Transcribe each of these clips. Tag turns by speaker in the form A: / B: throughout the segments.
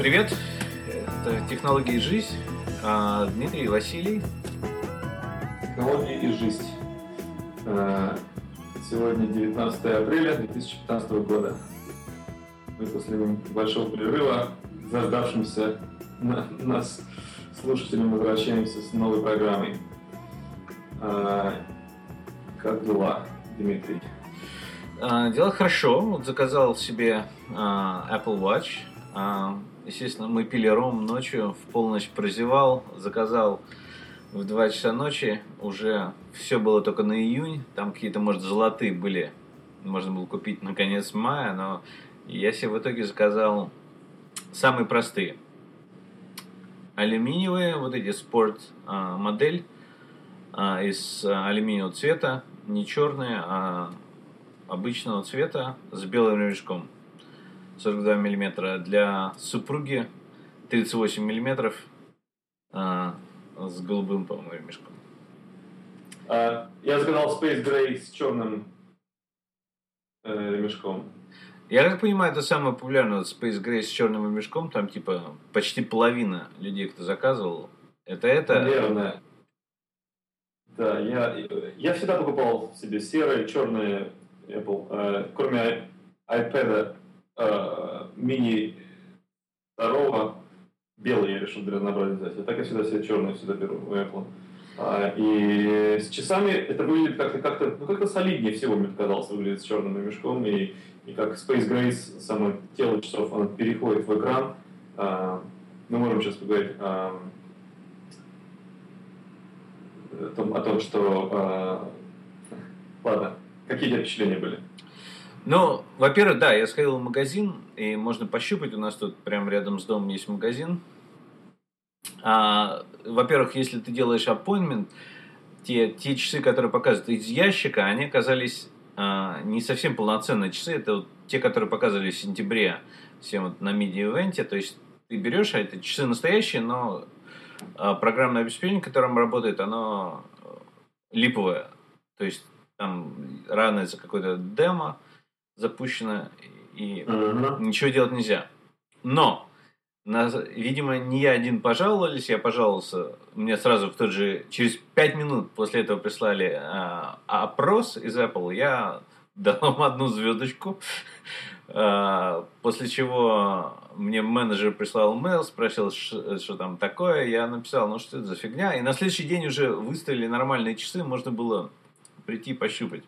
A: Привет! Это «Технологии и жизнь». А, Дмитрий Василий.
B: Технологии и жизнь. Э, Сегодня 19 апреля 2015 года. Мы после большого перерыва, заждавшимся на- нас слушателям, возвращаемся с новой программой. Э, Как дела, Дмитрий?
A: А, Дела хорошо. Вот заказал себе Apple Watch. Естественно, мы пили ром ночью, в полночь прозевал, заказал в 2 часа ночи. Уже все было только на июнь. Там какие-то, может, золотые были. Можно было купить на конец мая, но я себе в итоге заказал самые простые. Алюминиевые, вот эти спорт а, модель а, из а, алюминиевого цвета, не черные, а обычного цвета с белым ремешком. 42 миллиметра для супруги, 38 миллиметров а, с голубым, по-моему, ремешком.
B: Э, Я заказал Space Gray с черным э, ремешком.
A: Я так понимаю, это самое популярное Space Gray с черным ремешком, там типа почти половина людей, кто заказывал, это это.
B: Наверное. Да, я, я всегда покупал себе серые, черные Apple. Э, кроме iPad э, мини второго, белый я решил для разнообразия взять. А так я всегда себе черные всегда беру у Apple. А, и с часами это выглядит как-то как-то ну, как-то солиднее всего, мне показалось, выглядит с черным ремешком. И, и как Space Grace, само тело часов, оно переходит в экран. А, мы можем сейчас поговорить о, о том, о том, что... а, ладно, какие у тебя впечатления были?
A: Ну, во-первых, да, я сходил в магазин, и можно пощупать, у нас тут прямо рядом с домом есть магазин. А, во-первых, если ты делаешь appointment, те, те часы, которые показывают из ящика, они оказались а, не совсем полноценные часы. Это вот те, которые показывали в сентябре всем вот на медиа-ивенте. То есть ты берешь, а это часы настоящие, но а, программное обеспечение, которым работает, оно э, липовое. То есть там рано за какое-то демо запущено, и ничего делать нельзя. Но, на- видимо, не я один пожаловались, я пожаловался, мне сразу в тот же, через пять минут после этого прислали а, опрос из Apple, я дал им одну звездочку, А, после чего мне менеджер прислал mail, спросил, что там такое, я написал, ну что это за фигня, и на следующий день уже выставили нормальные часы, можно было прийти пощупать.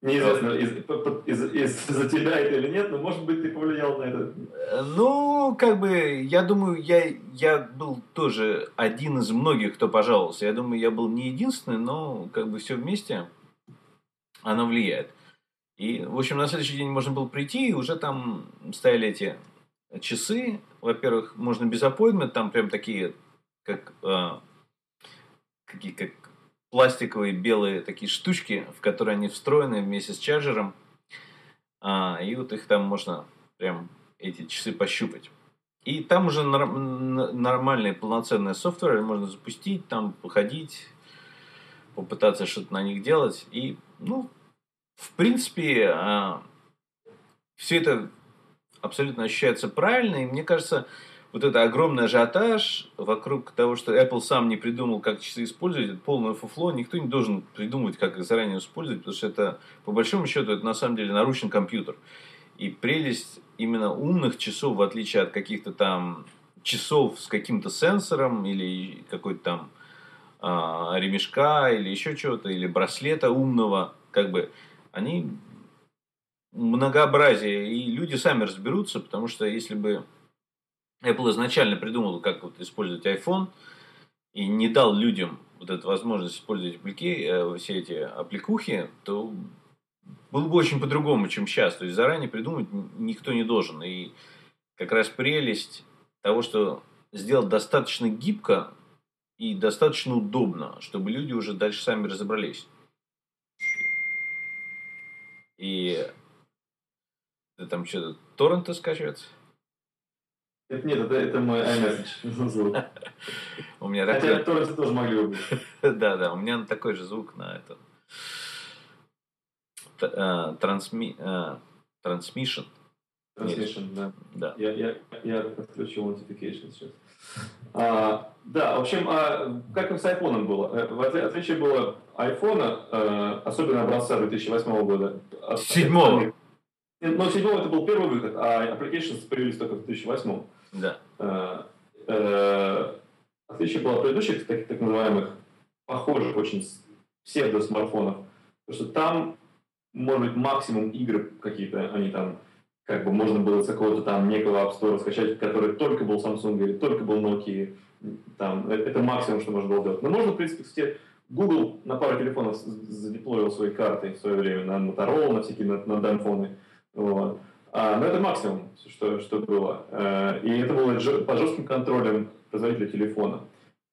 B: Неизвестно, из, по- по- из, из- за тебя это или нет, но может быть ты повлиял на это.
A: Э, Ну, как бы, я думаю, я, я был тоже один из многих, кто пожаловался. Я думаю, я был не единственный, но как бы все вместе оно влияет. И, в общем, на следующий день можно было прийти, и уже там стояли эти часы. Во-первых, можно без appointment, там прям такие, как, а, какие, как пластиковые белые такие штучки, в которые они встроены вместе с чарджером. А, и вот их там можно прям эти часы пощупать. И там уже нормальный полноценный софтвер, можно запустить, там походить, попытаться что-то на них делать. И, ну, в принципе, все это абсолютно ощущается правильно. И мне кажется, вот это огромный ажиотаж вокруг того, что Apple сам не придумал, как часы использовать, это полное фуфло. Никто не должен придумывать, как их заранее использовать, потому что это, по большому счету, это на самом деле наручный компьютер. И прелесть именно умных часов, в отличие от каких-то там часов с каким-то сенсором или какой-то там а, ремешка или еще чего-то, или браслета умного, как бы, они многообразие, и люди сами разберутся, потому что если бы Apple изначально придумал, как вот использовать iPhone, и не дал людям вот эту возможность использовать апплики, э, все эти аппликухи, то было бы очень по-другому, чем сейчас. То есть заранее придумать никто не должен. И как раз прелесть того, что сделать достаточно гибко и достаточно удобно, чтобы люди уже дальше сами разобрались. И это там что-то торренты скачивается?
B: Это, нет, это, это мой iMessage звук.
A: У меня
B: Хотя
A: такой...
B: торренты тоже могли бы быть.
A: Да, да, у меня такой же звук на это. Т- э, трансми- э, Transmission.
B: Transmission, да.
A: Да.
B: Я, я, я отключил notification сейчас. А, да, в общем, а, как с iPhone было? Э, В отли- отличие было iPhone, э, особенно образца 2008 года.
A: Седьмого.
B: Ну, седьмого это был первый выход, а applications появились только в 2008.
A: Да.
B: Э, э, Отличие было от предыдущих так, так называемых похожих очень псевдо-смартфонов, потому что там, может быть, максимум игр какие-то, они там, как бы можно было с какого-то там некого App Store скачать, который только был Samsung или только был Nokia, там, э, это максимум, что можно было делать. Но можно, в принципе, кстати, Google на пару телефонов задеплоил свои карты в свое время на Motorola, на всякие, на, на. Вот. А, но это максимум, что, что было. Э, И это было под жестким контролем производителя телефона.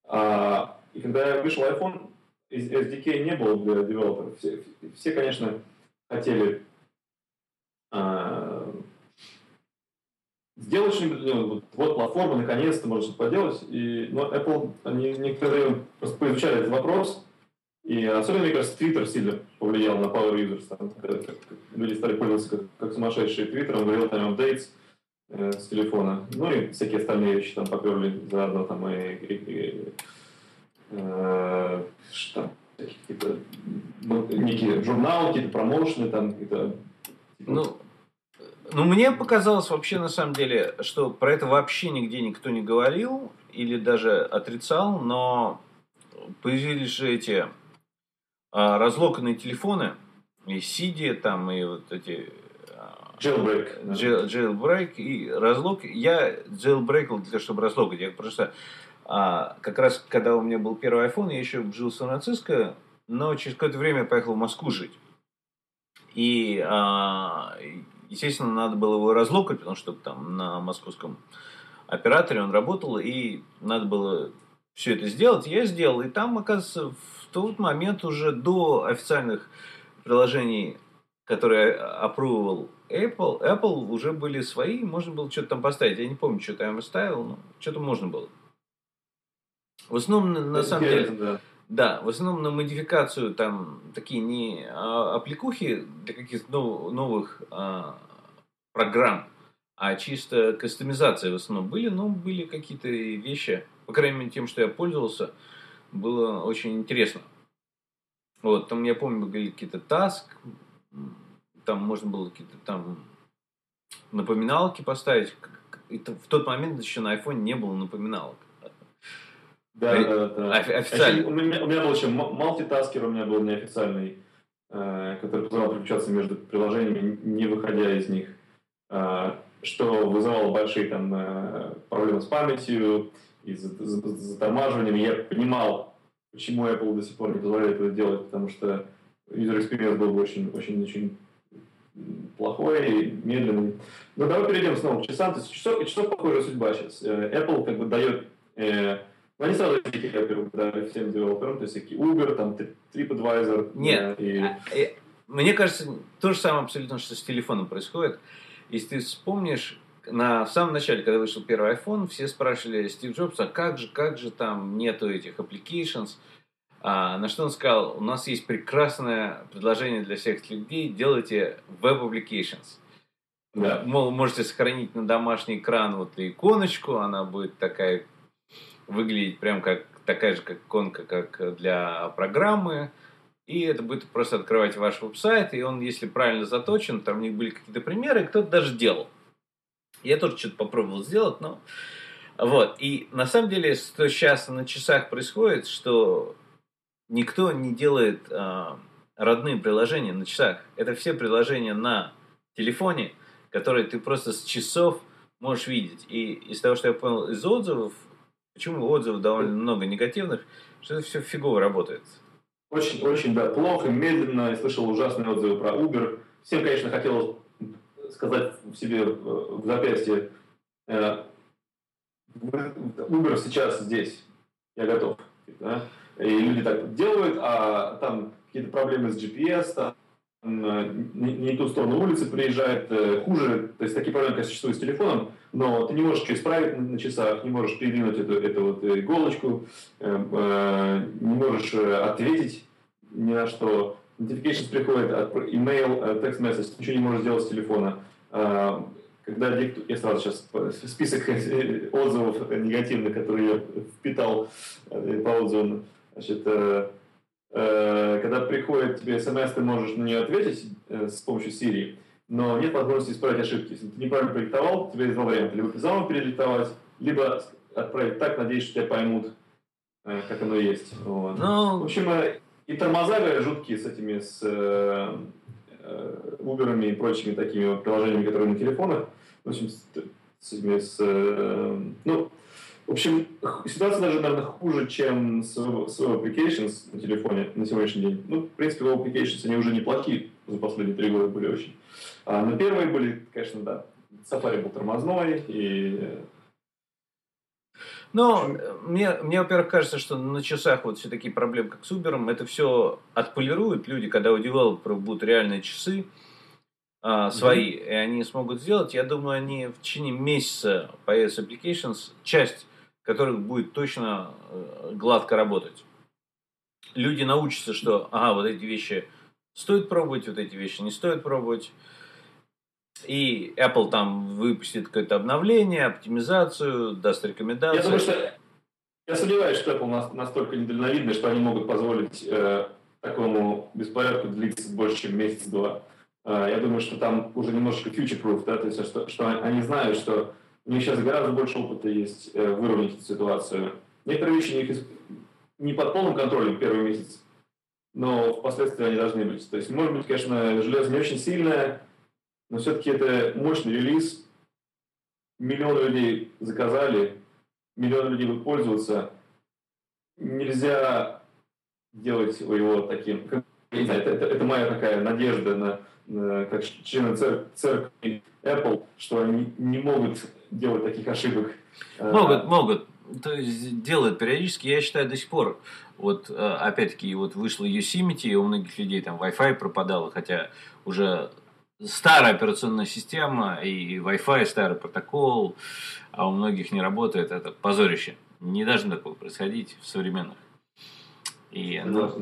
B: А, И когда вышел iPhone, из- SDK не было для девелоперов. Все, все конечно, хотели а, сделать что-нибудь, ну, вот, вот платформа, наконец-то можно что-то поделать. И, но Apple, они некоторое время просто поизучали этот вопрос, и особенно, мне кажется, Twitter сильно повлиял на Power Users. Там, когда люди стали пользоваться как, как сумасшедшие Твиттером, говорил там updates э, с телефона. Ну и всякие остальные вещи там поперли заодно там и, и- и, э, что какие-то ну, некие журналы, какие-то промоушены там, какие-то типа,
A: Ну, ну, мне показалось вообще на самом деле, что про это вообще нигде никто не говорил или даже отрицал, но появились же эти а, разлоканные телефоны, и Сиди там, и вот эти а,
B: jailbreak. да.
A: Jail- jailbreak и разлог. Я jailbreakал для того, чтобы разлогать. Я просто а, как раз, когда у меня был первый iPhone, я еще жил в Сан-Франциско, но через какое-то время я поехал в Москву жить. И, а, естественно, надо было его разлокать, потому что там на московском операторе он работал, и надо было все это сделать. Я сделал, и там, оказывается, тот момент уже до официальных приложений, которые опробовал Apple, Apple уже были свои, можно было что-то там поставить. Я не помню, что там я ставил, но что-то можно было. В основном, на, на самом деле,
B: Да.
A: да, в основном на модификацию там такие не а, аппликухи для каких-то нов- новых а, программ, а чисто кастомизация в основном были, но были какие-то вещи, по крайней мере, тем, что я пользовался, было очень интересно. Вот, там, я помню, были какие-то таск, там можно было какие-то там напоминалки поставить. И в тот момент еще на iPhone не было напоминалок.
B: Да,
A: Э,
B: да, да.
A: офи- официально.
B: Еще У меня, у меня был еще мультитаскер, у меня был неофициальный, э, который позволял переключаться между приложениями, не выходя из них, э, что вызывало большие там э, проблемы с памятью и затормаживанием. Я понимал, почему Apple до сих пор не позволяет это делать, потому что user experience был бы очень, очень, очень плохой и медленный. Но давай перейдем снова к часам. То есть часов, часов похожая судьба сейчас. Э, Apple как бы дает э, ну, они сразу во-первых, дали всем девелоперам, то есть всякие Uber, там, Tri- TripAdvisor.
A: Нет.
B: э, и...
A: А, э, Мне кажется, то же самое абсолютно, что с телефоном происходит. Если ты вспомнишь, на самом начале, когда вышел первый iPhone, все спрашивали Стив Джобса, а как же, как же там нету этих applications? А, на что он сказал, у нас есть прекрасное предложение для всех людей, делайте web applications.
B: Да.
A: Мол, можете сохранить на домашний экран вот иконочку, она будет такая выглядеть прям как такая же как иконка, как для программы. И это будет просто открывать ваш веб-сайт, и он, если правильно заточен, там у них были какие-то примеры, и кто-то даже делал. Я тоже что-то попробовал сделать, но... Вот. И на самом деле, что сейчас на часах происходит, что никто не делает а, родные приложения на часах. Это все приложения на телефоне, которые ты просто с часов можешь видеть. И из того, что я понял из отзывов, почему отзывов довольно много негативных, что это все фигово работает.
B: Очень, очень, да, плохо, медленно. Я слышал ужасные отзывы про Uber. Всем, конечно, хотелось сказать в себе э, в запястье, э, Uber сейчас здесь, я готов. Да? И люди так делают, а там какие-то проблемы с GPS, там э, не, не ту сторону улицы приезжает, э, хуже, то есть такие проблемы, конечно, существуют с телефоном, но ты не можешь что исправить на, часах, не можешь передвинуть эту, эту вот иголочку, э, э, не можешь э, ответить ни на что. Notifications приходит, от email, э, text message, ничего не можешь сделать с телефона. Э, когда я сразу сейчас список отзывов негативных, которые я впитал по отзывам, значит, когда приходит тебе смс, ты можешь на нее ответить с помощью Siri, но нет возможности исправить ошибки. Если ты неправильно проектовал, тебе есть два варианта. Либо заново перелитовать, либо отправить так, надеюсь, что тебя поймут, как оно есть. Вот. Ну, В общем, и тормоза жуткие с этими, с Uber и прочими такими приложениями, которые на телефонах. В общем, с, с этими, с, ну, в общем, ситуация даже, наверное, хуже, чем с, с Web Applications на телефоне на сегодняшний день. Ну, в принципе, Web Applications, они уже неплохие за последние три года были очень. А, но первые были, конечно, да. Safari был тормозной, и
A: ну, мне, мне, во-первых, кажется, что на часах вот все такие проблемы, как с Uber, это все отполируют люди, когда у девелоперов будут реальные часы а, свои, mm-hmm. и они смогут сделать. Я думаю, они в течение месяца появятся applications, часть которых будет точно э, гладко работать. Люди научатся, что, ага, вот эти вещи стоит пробовать, вот эти вещи не стоит пробовать. И Apple там выпустит какое-то обновление, оптимизацию, даст рекомендации.
B: Я думаю, что я сомневаюсь, что Apple настолько недальновидный, что они могут позволить э, такому беспорядку длиться больше, чем месяц-два. Э, я думаю, что там уже немножечко future-proof, да, то есть что, что они знают, что у них сейчас гораздо больше опыта есть э, выровнять эту ситуацию. Некоторые вещи у них не под полным контролем первый месяц, но впоследствии они должны быть. То есть, может быть, конечно, железо не очень сильное, но все-таки это мощный релиз. Миллионы людей заказали, миллионы людей будут пользоваться. Нельзя делать его таким... Не знаю, это, это, это моя такая надежда на, на как члены цер, церкви Apple, что они не могут делать таких ошибок.
A: Могут, могут. То есть делают периодически, я считаю, до сих пор. Вот опять-таки вот вышло Yosemite, и у многих людей там Wi-Fi пропадало, хотя уже старая операционная система и Wi-Fi, старый протокол, а у многих не работает, это позорище. Не должно такое происходить в современных. И оно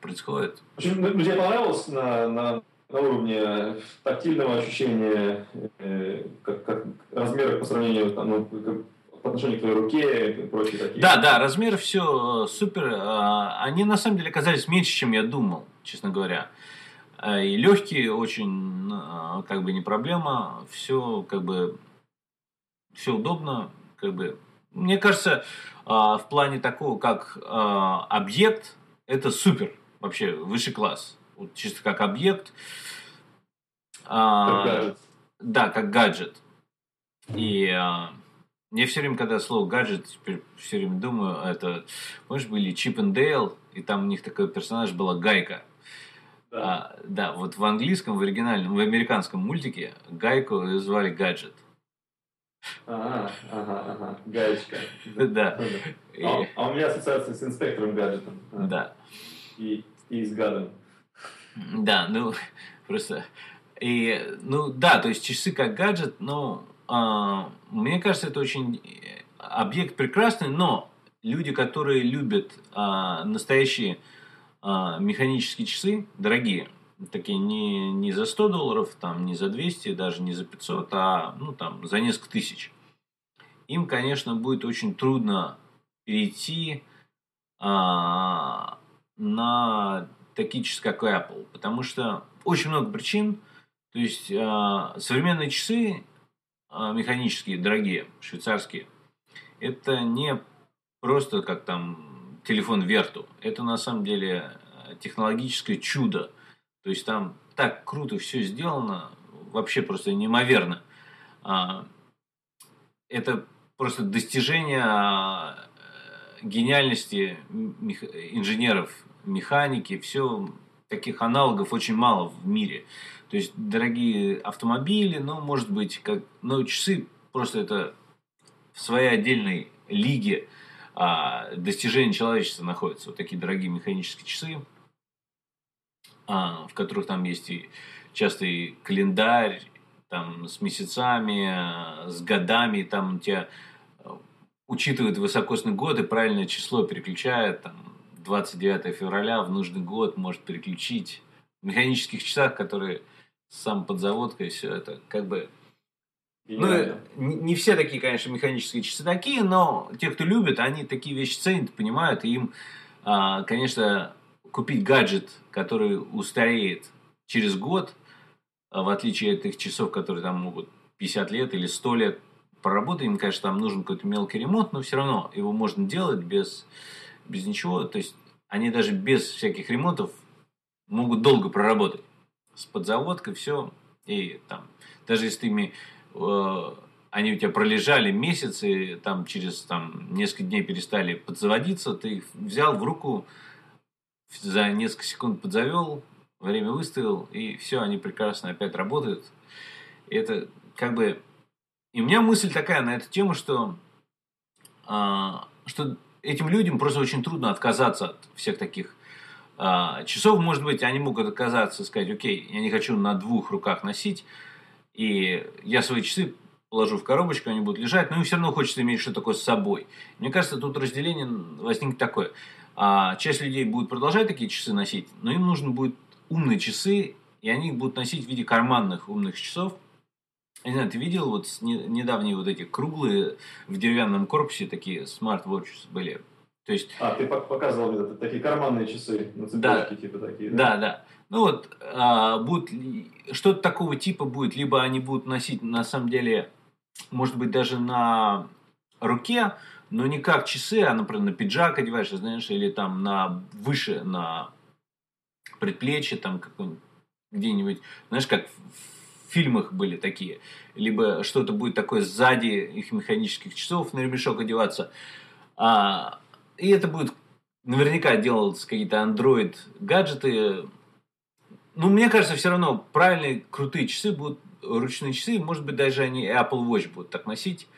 A: происходит.
B: Ну, мне понравилось на, на, на уровне тактильного ощущения, э, как, как размеры по сравнению там, ну, как, по отношению к твоей руке и прочие такие.
A: Да, да, размеры все супер. А, они на самом деле оказались меньше, чем я думал, честно говоря. А, и легкие очень, а, как бы не проблема, все как бы все удобно, как бы. Мне кажется, а, в плане такого, как объект, это супер, вообще высший класс, вот чисто как объект.
B: Как
A: да, как гаджет. И я все время, когда слово гаджет, теперь все время думаю, это, помнишь, были Чип и Дейл, и там у них такой персонаж была Гайка. Да. А, да, вот в английском, в оригинальном, в американском мультике Гайку звали Гаджет.
B: Ага, ага, ага, гаечка.
A: Да.
B: А, а у меня ассоциация с инспектором гаджетом.
A: Да.
B: И, и с гадом.
A: Да, ну, просто... И, ну, да, то есть часы как гаджет, но а, мне кажется, это очень объект прекрасный, но люди, которые любят а, настоящие а, механические часы дорогие, такие не, не за 100 долларов, там, не за 200, даже не за 500, а ну, там, за несколько тысяч. Им, конечно, будет очень трудно перейти а, на такие часы, как Apple, потому что очень много причин. То есть а, современные часы а, механические, дорогие, швейцарские, это не просто как там телефон Верту. Это на самом деле технологическое чудо. То есть там так круто все сделано, вообще просто неимоверно. А, это просто достижение э, гениальности инженеров, механики, все таких аналогов очень мало в мире. То есть дорогие автомобили, ну, может быть, как, но часы просто это в своей отдельной лиге а, достижения человечества находятся. Вот такие дорогие механические часы, а, в которых там есть и часто и календарь, там с месяцами, с годами, там у тебя учитывает высокосный год и правильное число переключает, там 29 февраля в нужный год может переключить. В механических часах, которые сам подзаводка и все это, как бы Ну, не все такие, конечно, механические часы такие, но те, кто любит, они такие вещи ценят, понимают, и им, а, конечно, купить гаджет, который устареет через год, а, в отличие от этих часов, которые там могут 50 лет или 100 лет проработать, им, конечно, там нужен какой-то мелкий ремонт, но все равно его можно делать без, без ничего. То есть они даже без всяких ремонтов могут долго проработать. С подзаводкой все. И там, даже если ты ими они у тебя пролежали месяцы, там через там, несколько дней перестали подзаводиться, ты их взял в руку, за несколько секунд подзавел, время выставил, и все, они прекрасно опять работают. И это как бы... И у меня мысль такая на эту тему, что, а, что этим людям просто очень трудно отказаться от всех таких а, часов. Может быть, они могут отказаться, сказать, окей, я не хочу на двух руках носить, и я свои часы положу в коробочку, они будут лежать, но им все равно хочется иметь что-то такое с собой. Мне кажется, тут разделение возникнет такое. А часть людей будет продолжать такие часы носить, но им нужно будет умные часы, и они их будут носить в виде карманных умных часов. Я не знаю, ты видел вот недавние вот эти круглые в деревянном корпусе такие смарт-вотчи были?
B: То есть... А, ты показывал мне такие карманные часы на цепочке, да, типа такие.
A: Да, да. да. Ну вот, а, будет что-то такого типа будет, либо они будут носить на самом деле, может быть, даже на руке, но не как часы, а, например, на пиджак одеваешь, знаешь, или там на выше, на предплечье, там где-нибудь, знаешь, как в фильмах были такие. Либо что-то будет такое сзади их механических часов на ремешок одеваться. А, и это будет наверняка делаться какие-то Android гаджеты. Ну, мне кажется, все равно правильные крутые часы будут ручные часы, может быть, даже они Apple Watch будут так носить.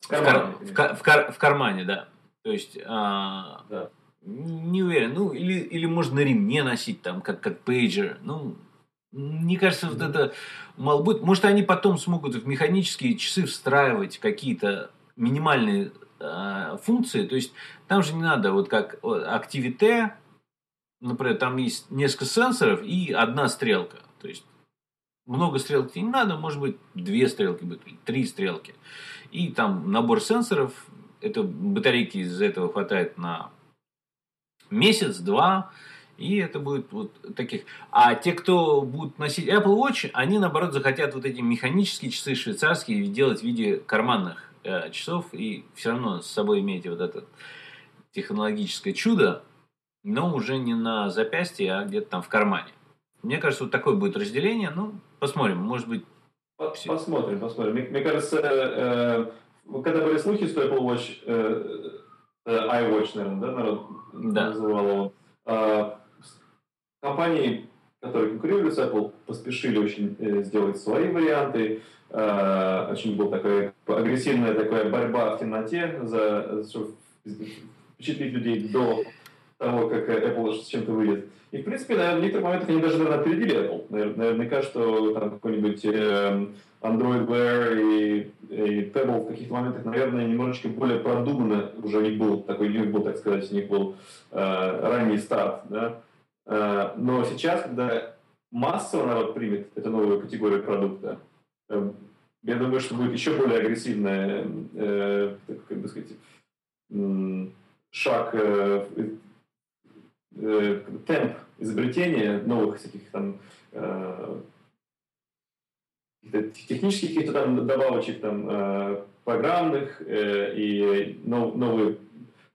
A: В кармане, в, кар, в, кар, в кармане да. То есть, а, да. не уверен. Ну, или, или можно на ремне носить, там, как, как пейджер. Ну, мне кажется, вот это мало будет. Может, они потом смогут в механические часы встраивать какие-то минимальные э, функции. То есть, там же не надо, вот как Activity, например, там есть несколько сенсоров и одна стрелка. То есть, много стрелок не надо, может быть, две стрелки будет, три стрелки. И там набор сенсоров, это батарейки из этого хватает на месяц-два, и это будет вот таких. А те, кто будут носить Apple Watch, они наоборот захотят вот эти механические часы швейцарские делать в виде карманных э, часов, и все равно с собой имеете вот это технологическое чудо, но уже не на запястье, а где-то там в кармане. Мне кажется, вот такое будет разделение. Ну, посмотрим, может быть,
B: Посмотрим, посмотрим. Мне, мне кажется, э, э, когда были слухи, что Apple Watch, э, э, iWatch, наверное, да, народ да. называл его, э, компании, которые конкурируют с Apple, поспешили очень э, сделать свои варианты. Э, очень была такая агрессивная такая борьба в темноте, за, чтобы впечатлить людей до того, как Apple с чем-то выйдет. И, в принципе, наверное, в некоторых моментах они даже наверное, опередили Apple. Наверняка, что там какой-нибудь э, Android Wear и, и Pebble в каких-то моментах, наверное, немножечко более продуманно уже у них был такой, у них был, так сказать, у них был э, ранний старт. Да? Э, но сейчас, когда массово народ примет эту новую категорию продукта, э, я думаю, что будет еще более агрессивная, э, как бы сказать, шаг э, темп изобретения новых всяких там э, технических каких-то там добавочек, там, э, программных э, и нов, новые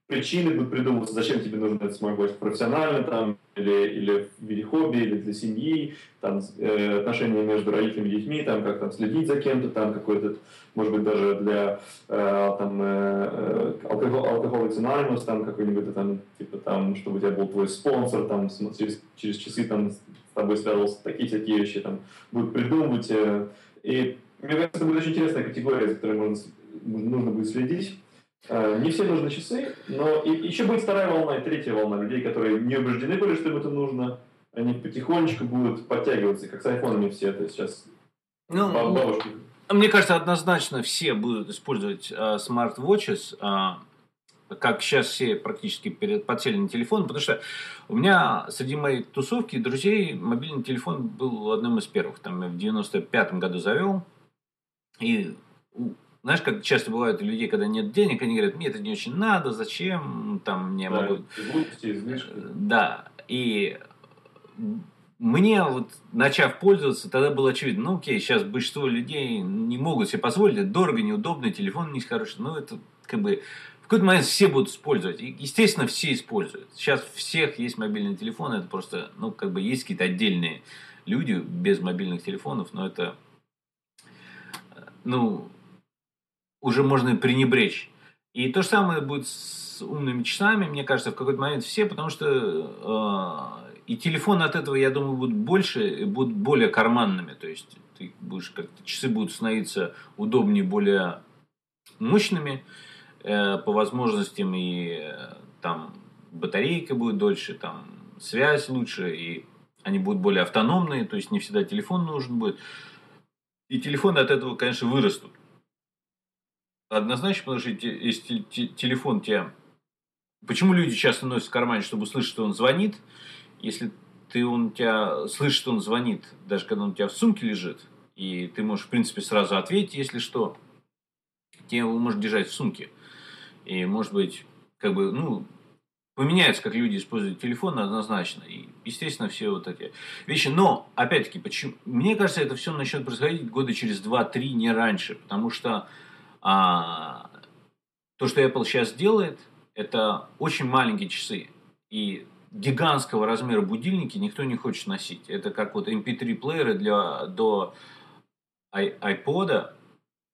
B: причины будут придумываться, зачем тебе нужен этот смарт профессионально там, или, или в виде хобби, или для семьи, там, э, отношения между родителями и детьми, там, как там следить за кем-то, там, какой-то, может быть, даже для э, там, э, алкоголь, алкоголь Anonymous, там, какой-нибудь, там, типа, там, чтобы у тебя был твой спонсор, там, через, через часы, там, с тобой связывался, такие всякие вещи, там, будут придумывать. Э, и мне кажется, это будет очень интересная категория, за которой можно, нужно будет следить. Э, не все нужны часы, но и, еще будет вторая волна и третья волна людей, которые не убеждены были, что им это нужно. Они потихонечку будут подтягиваться, как с айфонами все это сейчас. Ну,
A: бабушки. Мне кажется, однозначно все будут использовать uh, смарт-вотчес, uh, как сейчас все практически перед подсели на телефон, потому что у меня среди моей тусовки друзей мобильный телефон был одним из первых. Там я в 95-м году завел, И знаешь, как часто бывает у людей, когда нет денег, они говорят, мне это не очень надо, зачем, там, мне да, могут... Да, и мне вот, начав пользоваться, тогда было очевидно, ну окей, сейчас большинство людей не могут себе позволить, это дорого, неудобно, телефон не хороший, но это как бы в какой-то момент все будут использовать. И, естественно, все используют. Сейчас у всех есть мобильный телефон, это просто, ну, как бы есть какие-то отдельные люди без мобильных телефонов, но это, ну, уже можно пренебречь. И то же самое будет с умными часами, мне кажется, в какой-то момент все, потому что э, и телефоны от этого, я думаю, будут больше, и будут более карманными. То есть ты будешь как-то часы будут становиться удобнее, более мощными э, по возможностям, и э, там батарейка будет дольше, там связь лучше, и они будут более автономные, то есть не всегда телефон нужен будет. И телефоны от этого, конечно, вырастут. Однозначно, потому что если телефон тебя... Почему люди часто носят в кармане, чтобы услышать, что он звонит? Если ты он тебя слышишь, что он звонит, даже когда он у тебя в сумке лежит, и ты можешь, в принципе, сразу ответить, если что, тебе его можешь держать в сумке. И, может быть, как бы, ну, поменяется, как люди используют телефон однозначно. И, естественно, все вот эти вещи. Но, опять-таки, почему? мне кажется, это все начнет происходить года через 2-3, не раньше. Потому что а, то, что Apple сейчас делает, это очень маленькие часы. И гигантского размера будильники никто не хочет носить. Это как вот MP3-плееры для, до iPod.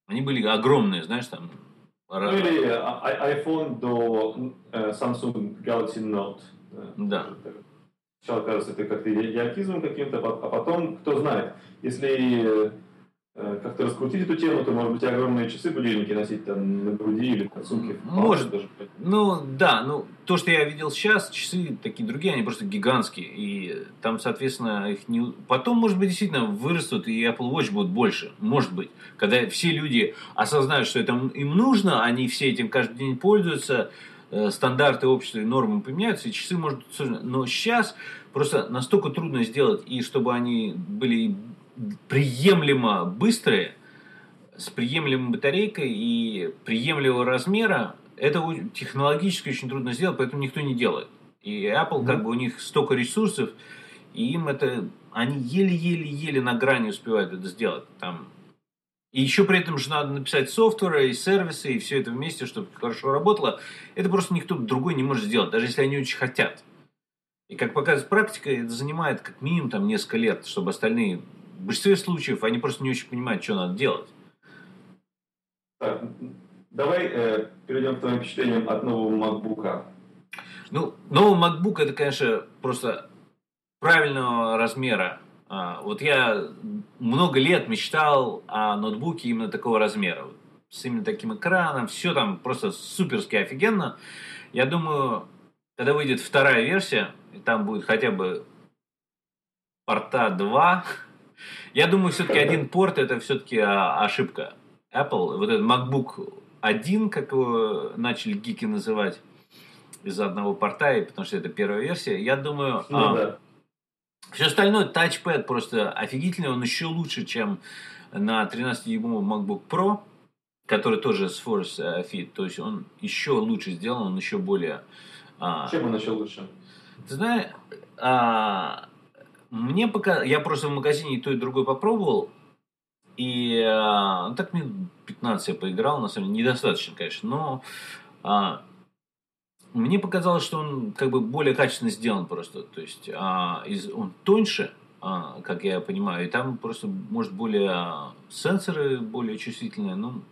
A: Они были огромные, знаешь, там...
B: Ну или э, iPhone до э, Samsung Galaxy Note.
A: Да.
B: Сначала кажется, это как-то идиотизмом каким-то, а потом, кто знает, если Э, как-то раскрутить эту тему, то, может быть, огромные часы будильники носить там на груди или на сумке.
A: Может. Даже. Ну, да, ну, то, что я видел сейчас, часы такие другие, они просто гигантские. И там, соответственно, их не... Потом, может быть, действительно вырастут, и Apple Watch будут больше. Может быть. Когда все люди осознают, что это им нужно, они все этим каждый день пользуются, э, стандарты общества и нормы поменяются, и часы может... Но сейчас просто настолько трудно сделать, и чтобы они были приемлемо быстрые, с приемлемой батарейкой и приемлемого размера, это технологически очень трудно сделать, поэтому никто не делает. И Apple, как бы у них столько ресурсов, и им это, они еле-еле-еле на грани успевают это сделать. Там. И еще при этом же надо написать софтвер и сервисы, и все это вместе, чтобы хорошо работало. Это просто никто другой не может сделать, даже если они очень хотят. И как показывает практика, это занимает как минимум там несколько лет, чтобы остальные в большинстве случаев они просто не очень понимают, что надо делать.
B: Так, давай э, перейдем к твоим впечатлениям от нового MacBook.
A: Ну, новый MacBook это, конечно, просто правильного размера. А, вот я много лет мечтал о ноутбуке именно такого размера. С именно таким экраном, все там просто суперски офигенно. Я думаю, когда выйдет вторая версия, и там будет хотя бы порта 2, я думаю, все-таки один порт это все-таки а, ошибка. Apple, вот этот MacBook 1, как его начали гики называть, из-за одного порта, и потому что это первая версия, я думаю... Ну, а, да. Все остальное, тачпэд просто офигительный, он еще лучше, чем на 13-дюймовом MacBook Pro, который тоже с Force э, Fit, то есть он еще лучше сделан, он еще более...
B: А, чем он еще лучше?
A: Ты знаешь, а, мне пока... Я просто в магазине и то, и другое попробовал. И а, ну, так минут 15 я поиграл, на самом деле, недостаточно, конечно, но а, мне показалось, что он как бы более качественно сделан просто. То есть а, из, он тоньше, а, как я понимаю, и там просто, может, более а, сенсоры более чувствительные. Ну,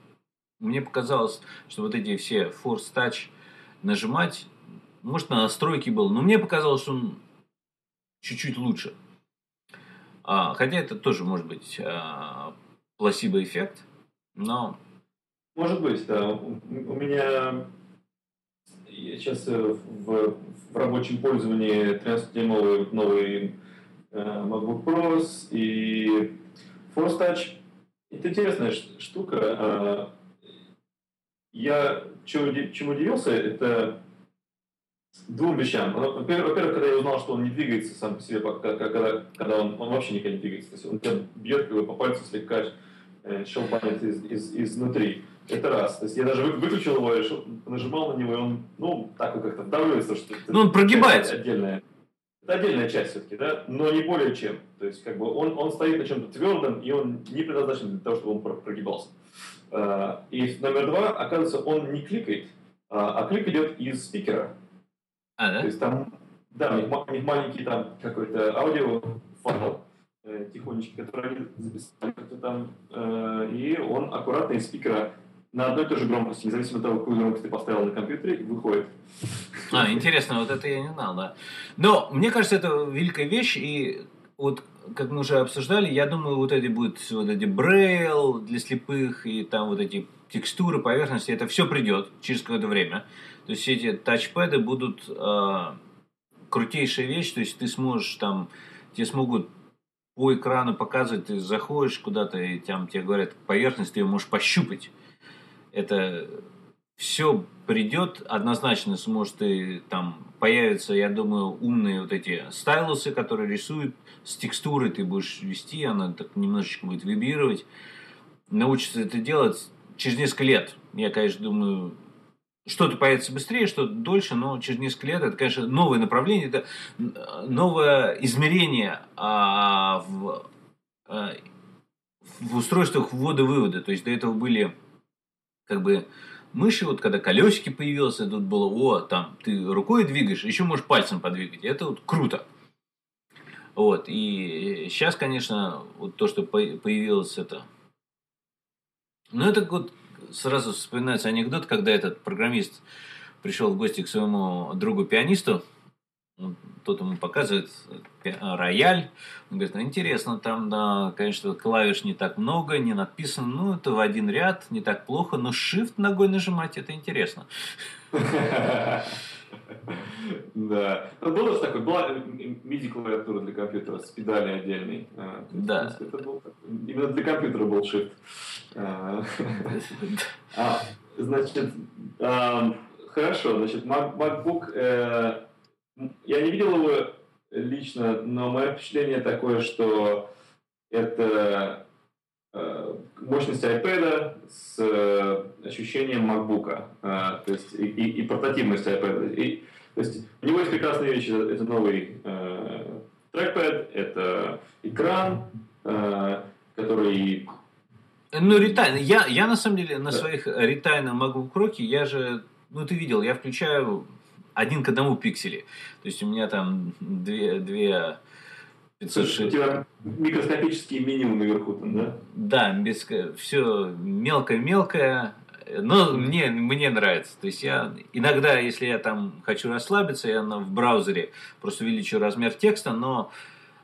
A: мне показалось, что вот эти все Force Touch нажимать, может, на настройки был, но мне показалось, что он чуть-чуть лучше. А, хотя это тоже может быть а, пласибо-эффект, но...
B: Может быть, да. У, меня сейчас э, в, в рабочем пользовании 13-дюймовый новый э, MacBook Pro и Force Touch. Это интересная штука. А, я чему удивился, это двум вещам. Во-первых, когда я узнал, что он не двигается сам по себе, когда, когда он, он вообще никогда не двигается. То есть он тебя бьет бы, по пальцу слегка, э, щелбанит из, из, изнутри. Это раз. То есть я даже выключил его, решил, нажимал на него, и он, ну, так вот как-то вдавливается, что...
A: Ну, он прогибается.
B: Отдельная. Это отдельная часть все-таки, да, но не более чем. То есть, как бы он, он стоит на чем-то твердом, и он не предназначен для того, чтобы он прогибался. А, и номер два, оказывается, он не кликает, а, а клик идет из спикера.
A: А, да?
B: То есть там, да, у них, у них маленький там какой-то аудио файл, э, тихонечко, который они записали там, э, и он аккуратно из спикера на одной и той же громкости, независимо от того, какую громкость ты поставил на компьютере, выходит.
A: А, интересно, вот это я не знал, да. Но мне кажется, это великая вещь, и вот как мы уже обсуждали, я думаю, вот эти будут вот эти брейл для слепых и там вот эти текстуры, поверхности, это все придет через какое-то время. То есть эти тачпэды будут э, крутейшая вещь, то есть ты сможешь там, тебе смогут по экрану показывать, ты заходишь куда-то, и там тебе говорят поверхность, ты ее можешь пощупать. Это все придет, однозначно сможет и там появятся, я думаю, умные вот эти стайлусы, которые рисуют с текстурой, ты будешь вести, она так немножечко будет вибрировать. Научится это делать через несколько лет. Я, конечно, думаю, что-то появится быстрее, что-то дольше, но через несколько лет это, конечно, новое направление, это новое измерение а, в, а, в устройствах ввода-вывода. То есть до этого были как бы мыши, вот когда колесики появился, тут было, о, там, ты рукой двигаешь, еще можешь пальцем подвигать. Это вот круто. Вот, и сейчас, конечно, вот то, что появилось, это... Ну, это вот сразу вспоминается анекдот, когда этот программист пришел в гости к своему другу-пианисту, тот ему показывает рояль. Он говорит, ну интересно, там, да, конечно, клавиш не так много, не написано, ну это в один ряд, не так плохо, но shift ногой нажимать, это интересно.
B: Да. Ну, было же такое, была MIDI-клавиатура для компьютера с педали отдельной. А,
A: да.
B: Именно для компьютера был shift. А, а значит, хорошо, значит, MacBook э, я не видел его лично, но мое впечатление такое, что это э, мощность iPad с э, ощущением MacBook, э, то есть и, и, и портативность iPad. И, то есть у него есть прекрасные вещи. Это новый э, трекпад, это экран, э, который
A: ну, ретайн. Я, я на самом деле на да. своих ретайна MacBook Pro, я же, ну ты видел, я включаю один к одному пиксели. То есть у меня там две, две
B: 506. У тебя микроскопический минимум наверху там, да?
A: Да, без, все мелкое-мелкое, но мне, мне нравится. То есть я иногда, если я там хочу расслабиться, я в браузере просто увеличу размер текста, но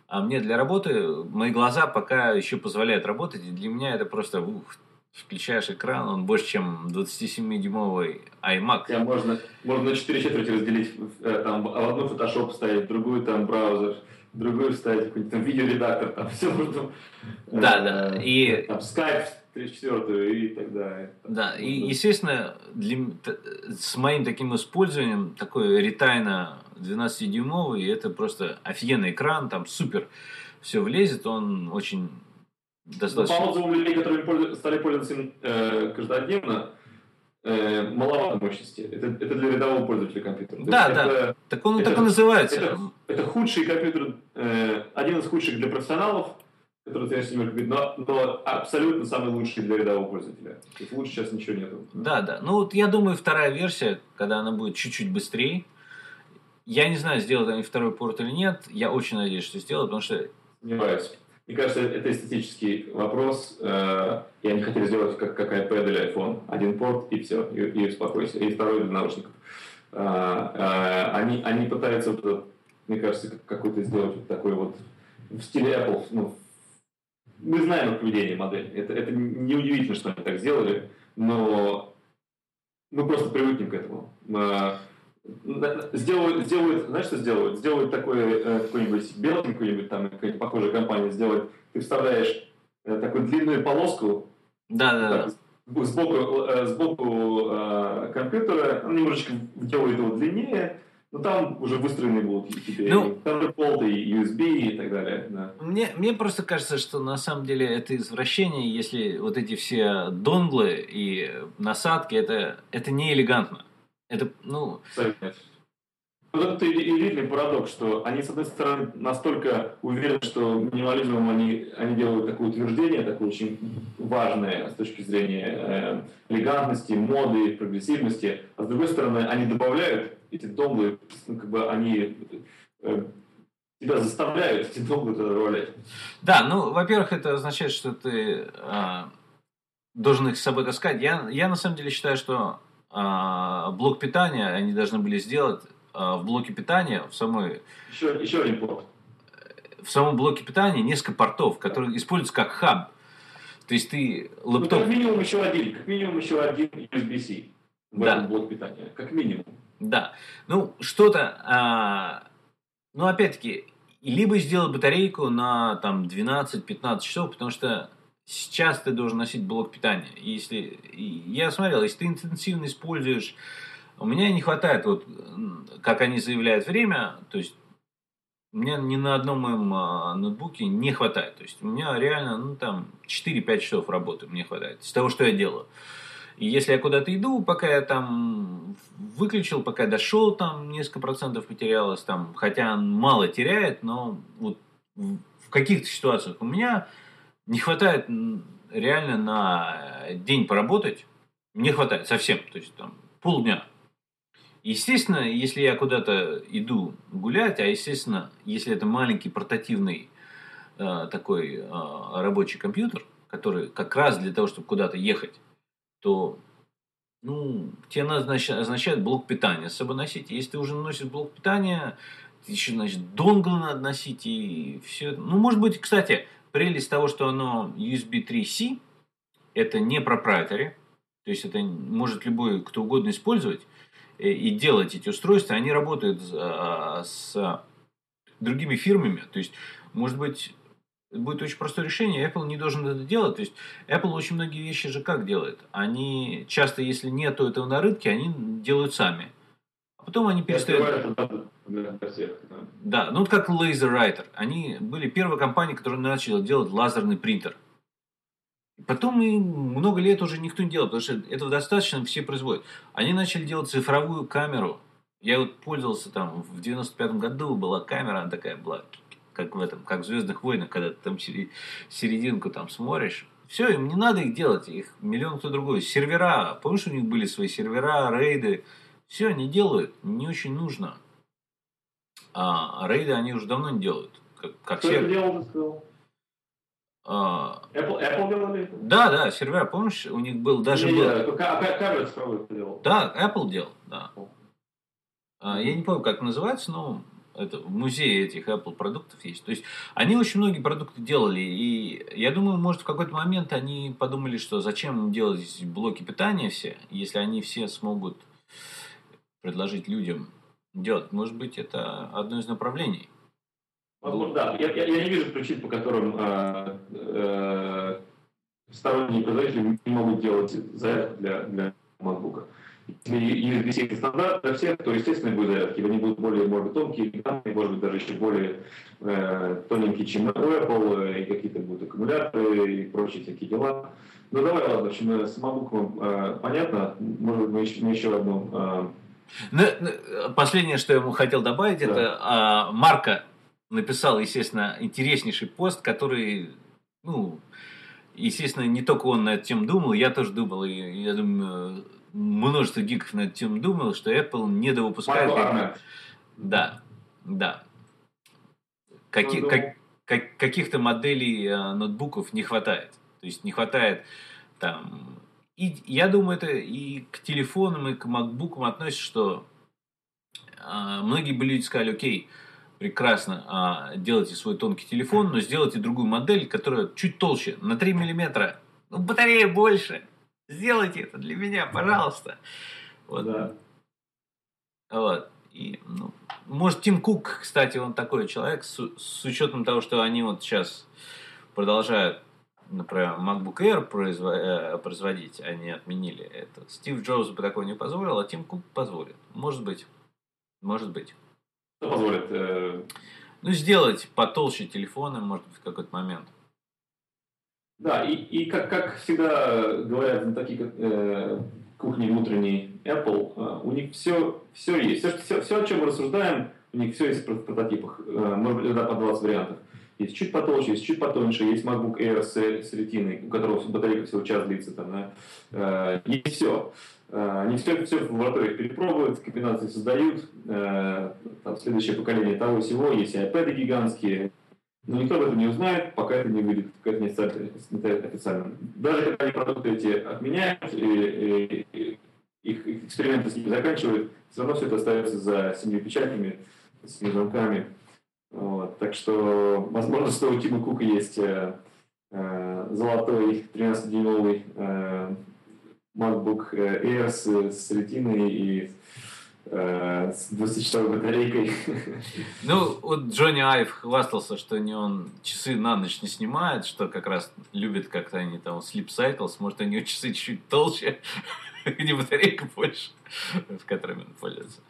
A: а мне для работы мои глаза пока еще позволяют работать, и для меня это просто ух, включаешь экран, он больше, чем 27-дюймовый iMac.
B: Я можно, можно на 4 четверти разделить, э, там, в одну Photoshop ставить, другую там браузер, другую вставить какой-нибудь там видеоредактор, там все можно.
A: Да, э, да. И...
B: Там Skype 34 и так далее.
A: Да, и естественно, для, с моим таким использованием, такой ретайна 12-дюймовый, это просто офигенный экран, там супер все влезет, он очень
B: достаточно... Но по отзывам людей, которые стали пользоваться им э, каждодневно, э, маловато мощности. Это, это для рядового пользователя компьютера.
A: Да, да. Это, так он это, так и называется.
B: Это, это худший компьютер, э, один из худших для профессионалов, который, конечно, не может но, но абсолютно самый лучший для рядового пользователя. То есть лучше сейчас ничего нету.
A: Да, да. Ну вот я думаю, вторая версия, когда она будет чуть-чуть быстрее, я не знаю, сделают они второй порт или нет. Я очень надеюсь, что сделают, потому что...
B: Сомневаюсь. Мне кажется, это эстетический вопрос. Э, и они хотели сделать как, как iPad или iPhone. Один порт и все, и, и успокойся. И второй для наушников. Э, э, они, они пытаются, мне кажется, какой-то сделать вот такой вот в стиле Apple. Ну, мы знаем их поведение модели. Это, это неудивительно, что они так сделали, но мы просто привыкнем к этому сделают, сделают, знаешь, что сделают? Сделают такой э, какой-нибудь белый какой-нибудь там, какая-нибудь похожая компания сделает. Ты вставляешь э, такую длинную полоску.
A: Да, да,
B: так, да. Сбоку, э, сбоку э, компьютера, он немножечко делает его длиннее, Ну, там уже выстроены будут теперь
A: Ну,
B: Thunderbolt и USB и так далее. Да.
A: Мне, мне просто кажется, что на самом деле это извращение, если вот эти все донглы и насадки, это, это не элегантно. Это, ну.
B: Вот это удивительный парадокс, что они, с одной стороны, настолько уверены, что минимализмом они, они делают такое утверждение, такое очень важное с точки зрения э, элегантности, моды, прогрессивности, а с другой стороны, они добавляют эти донглы, ну, как бы они э, тебя заставляют эти туда добавлять.
A: да, ну, во-первых, это означает, что ты а, должен их с собой таскать. Я, я на самом деле считаю, что блок питания они должны были сделать а, в блоке питания, в самой
B: Еще, еще один порт.
A: в самом блоке питания несколько портов, которые используются как хаб. То есть ты
B: Ну,
A: лэптоп...
B: как минимум еще один, как минимум еще один USB-C в
A: Да.
B: этом блок питания. Как минимум.
A: Да. Ну, что-то... а, ну, опять-таки, либо сделать батарейку на там 12-15 часов, потому что сейчас ты должен носить блок питания. Если, я смотрел, если ты интенсивно используешь... У меня не хватает, вот, как они заявляют, время, то есть у меня ни на одном моем а, ноутбуке не хватает. То есть у меня реально, ну, там, 4-5 часов работы мне хватает из того, что я делаю. И если я куда-то иду, пока я там выключил, пока дошел, там несколько процентов потерялось, там, хотя мало теряет, но вот в каких-то ситуациях у меня не хватает реально на день поработать, не хватает совсем, то есть там полдня. Естественно, если я куда-то иду гулять, а естественно, если это маленький портативный э, такой э, рабочий компьютер, который как раз для того, чтобы куда-то ехать, то ну, тебе надо значит, означает блок питания с собой носить. Если ты уже носишь блок питания, ты еще, значит, донгл надо носить и все. Ну, может быть, кстати, прелесть того, что оно USB 3C, это не proprietary, то есть это может любой кто угодно использовать э, и делать эти устройства. Они работают а, с другими фирмами. То есть, может быть, будет очень простое решение, Apple не должен это делать. То есть Apple очень многие вещи же как делает? Они часто, если нету этого на рынке, они делают сами. А потом они перестают...
B: всех. да.
A: Да, ну вот как LaserWriter. Они были первой компанией, которая начала делать лазерный принтер. Потом и много лет уже никто не делал, потому что этого достаточно, все производят. Они начали делать цифровую камеру. Я вот пользовался там, в 95 году была камера, такая была, как в этом, как в «Звездных войнах», когда ты там серединку там смотришь. Все, им не надо их делать, их миллион кто другой. Сервера, помнишь, у них были свои сервера, рейды. Все они делают, не очень нужно. А рейды они уже давно не делают. Как, как
B: Кто это
A: сервер.
B: делал, ты сказал?
A: А,
B: Apple, Apple делали это?
A: да, да, сервера, помнишь, у них был даже...
B: Не, не,
A: был-
B: ка- а кто делал?
A: Да, Apple делал, да. А, Я не помню, как называется, но это в музее этих Apple продуктов есть. То есть они очень многие продукты делали, и я думаю, может, в какой-то момент они подумали, что зачем делать блоки питания все, если они все смогут предложить людям делать. Может быть, это одно из направлений.
B: Возможно, да. Я, я- я не вижу причин, по которым э, э, сторонние производители не могут делать зарядку для, для MacBook. Если USB-C стандарт для всех, то, естественно, будет зарядки. Они будут более, может быть, тонкие, элегантные, может быть, даже еще более э, тоненькие, чем у Apple, и какие-то будут аккумуляторы и прочие всякие дела. Ну, давай, ладно, в общем, с MacBook э, понятно. Может быть, мы еще, мы еще одну... э,
A: Ну, ну, Последнее, что я ему хотел добавить,
B: Да.
A: это а, Марка написал, естественно, интереснейший пост, который, ну, естественно, не только он на эту тему думал, я тоже думал, и я думаю, множество гиков на эту тему думал, что Apple не довыпускает...
B: Майкл Арнольд.
A: Да, да. Каки-
B: Ну,
A: как- как- каких-то моделей а, ноутбуков не хватает. То есть не хватает там... И я думаю, это и к телефонам, и к макбукам относится, что а, многие бы люди сказали, окей, прекрасно, а, делайте свой тонкий телефон, но сделайте другую модель, которая чуть толще, на 3 миллиметра. Ну, батарея больше. Сделайте это для меня, пожалуйста. Вот.
B: Да.
A: Вот. И, ну, может, Тим Кук, кстати, он такой человек, с, с учетом того, что они вот сейчас продолжают, например, MacBook Air произво- э, производить, они отменили это. Стив Джобс бы такое не позволил, а Тим Кук позволит. Может быть. Может быть.
B: Что позволит? Э...
A: Ну, сделать потолще телефоны, может быть, в какой-то момент.
B: Да, и, и как, как всегда говорят на такие э, кухни внутренней Apple, э, у них все, все есть. Все, все, все, о чем мы рассуждаем, у них все есть в прототипах. Э, может быть, иногда по 20 вариантов. Есть чуть потолще, есть чуть потоньше, есть MacBook Air с, с ретиной, у которого батарейка всего час длится. Там, да? э, есть все. Э, они все, все в лабораториях перепробуют, комбинации создают. Э, там, следующее поколение того всего. Есть и iPad гигантские, но никто об этом не узнает, пока это не выйдет, пока это не станет официально. Даже когда они продукты эти отменяют, и, и, и их эксперименты с ними заканчивают, все равно все это остается за семью печатями, семью замками. Вот. Так что, возможно, что у Тима Кука есть э, э, золотой 13-дюймовый э, MacBook Air с, с ретиной и Э, с 20-часовой батарейкой.
A: Ну, вот Джонни Айв хвастался, что не он часы на ночь не снимает, что как раз любит как-то они там Sleep Cycles, может, у него часы чуть толще, где батарейка больше, в которыми он пользуется.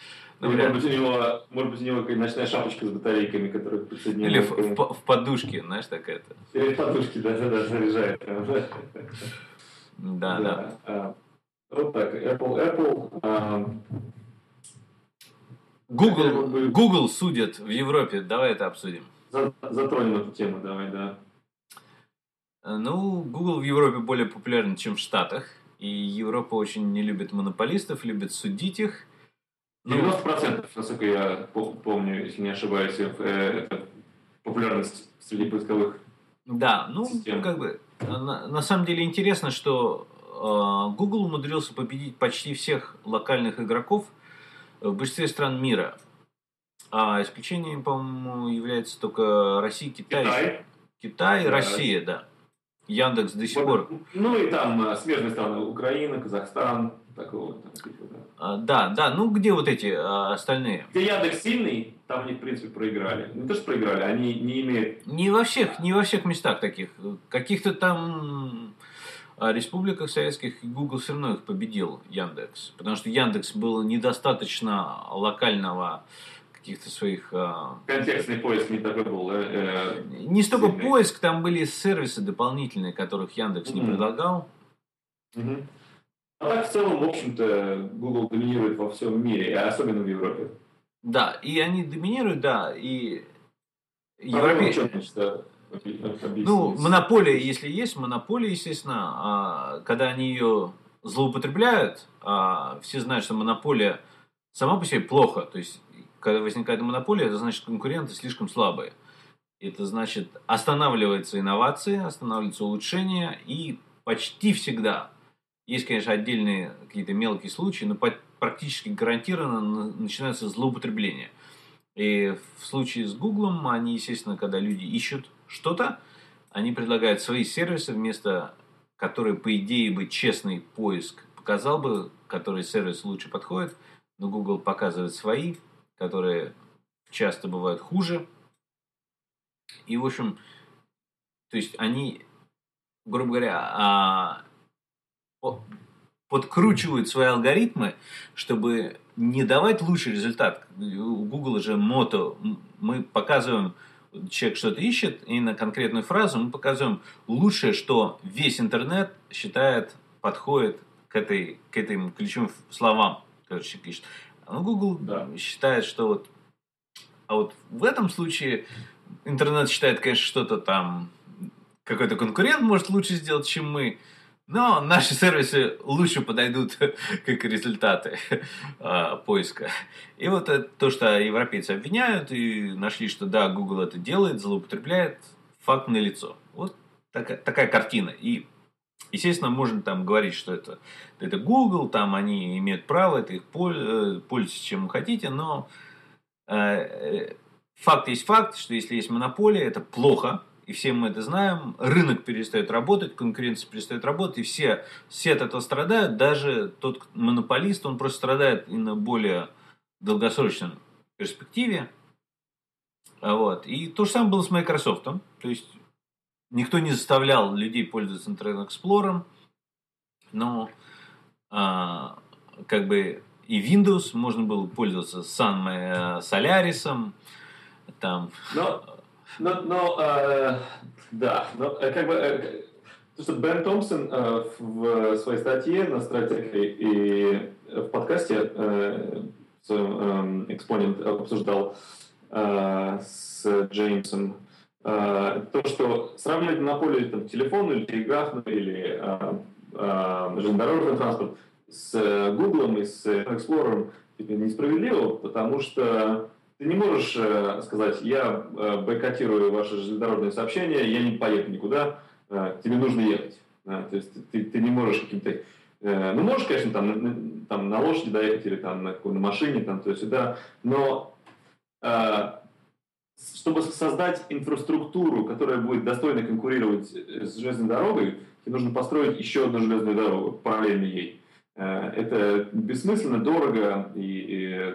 B: Может, быть, у него, может быть, у него ночная шапочка с батарейками, которая
A: подсоединяет. Или в, в, в подушке, знаешь, такая-то.
B: Или в подушке, да, да, да, заряжает.
A: Да, да.
B: А, вот так, Apple, Apple а,
A: Google, Google судят в Европе. Давай это обсудим.
B: Затронем эту тему, давай, да.
A: Ну, Google в Европе более популярен, чем в Штатах. И Европа очень не любит монополистов, любит судить их.
B: 90%, ну, насколько я помню, если не ошибаюсь, э, это популярность среди поисковых
A: Да, ну, систем. как бы, на, на самом деле интересно, что э, Google умудрился победить почти всех локальных игроков – в большинстве стран мира. А исключением, по-моему, является только Россия, Китай.
B: Китай,
A: Китай да. Россия, да. Яндекс до сих пор.
B: Ну и там э, смежные страны Украина, Казахстан, такого
A: типа, да. А, да, да, ну где вот эти а, остальные?
B: Где Яндекс сильный, там они, в принципе, проиграли. Не то, что проиграли, они не имеют...
A: Не во всех, не во всех местах таких. Каких-то там а республиках советских Google все равно их победил Яндекс. Потому что Яндекс был недостаточно локального каких-то своих... А,
B: Контекстный поиск не такой был, да?
A: Э, не столько сильный. поиск, там были сервисы дополнительные, которых Яндекс mm-hmm. не предлагал.
B: Mm-hmm. А так в целом, в общем-то, Google доминирует во всем мире, а особенно в Европе.
A: Да, и они доминируют, да, и
B: Европе... Чем,
A: ну, монополия, если есть, монополия, естественно, а, когда они ее злоупотребляют, а, все знают, что монополия сама по себе плохо. То есть, когда возникает монополия, это значит, конкуренты слишком слабые. Это значит, останавливаются инновации, останавливаются улучшения, и почти всегда, есть, конечно, отдельные какие-то мелкие случаи, но практически гарантированно начинается злоупотребление. И в случае с Гуглом, они, естественно, когда люди ищут что-то, они предлагают свои сервисы вместо который, по идее, бы честный поиск показал бы, который сервис лучше подходит, но Google показывает свои, которые часто бывают хуже. И, в общем, то есть они, грубо говоря, а, подкручивают свои алгоритмы, чтобы не давать лучший результат. У Google же мото, мы показываем человек что-то ищет, и на конкретную фразу мы показываем лучшее, что весь интернет считает, подходит к, этой, к этим ключевым словам, которые человек ищет. А Google да. считает, что вот... А вот в этом случае интернет считает, конечно, что-то там какой-то конкурент может лучше сделать, чем мы. Но наши сервисы лучше подойдут как результаты э, поиска. И вот то, что европейцы обвиняют и нашли, что да, Google это делает, злоупотребляет, факт на лицо. Вот такая, такая картина. И, естественно, можно там говорить, что это, это Google, там они имеют право, это их э, пользуйтесь чем хотите, но э, факт есть факт, что если есть монополия, это плохо, и все мы это знаем, рынок перестает работать, конкуренция перестает работать, и все, все от этого страдают, даже тот монополист, он просто страдает и на более долгосрочном перспективе. А вот. И то же самое было с Microsoft. То есть никто не заставлял людей пользоваться Internet Explorer, но а, как бы и Windows, можно было пользоваться Sun э, Solaris, там...
B: Но, но, но э, да, но э, как бы э, то, что Бен Томпсон э, в своей статье на стратегии и в подкасте э, своем э, экспонент обсуждал э, с Джеймсом э, то, что сравнивать монополию там, телефонную или телеграфную или э, э, железнодорожный транспорт с Google и с Explorer несправедливо, потому что ты не можешь э, сказать, я э, бойкотирую ваши железнодорожные сообщения, я не поеду никуда, э, тебе нужно ехать. Да? То есть ты, ты не можешь каким-то... Э, ну, можешь, конечно, там, на, там, на лошади доехать или там, на, на машине, там, то есть, да, но э, чтобы создать инфраструктуру, которая будет достойно конкурировать с железной дорогой, тебе нужно построить еще одну железную дорогу параллельно ей. Э, это бессмысленно, дорого и, и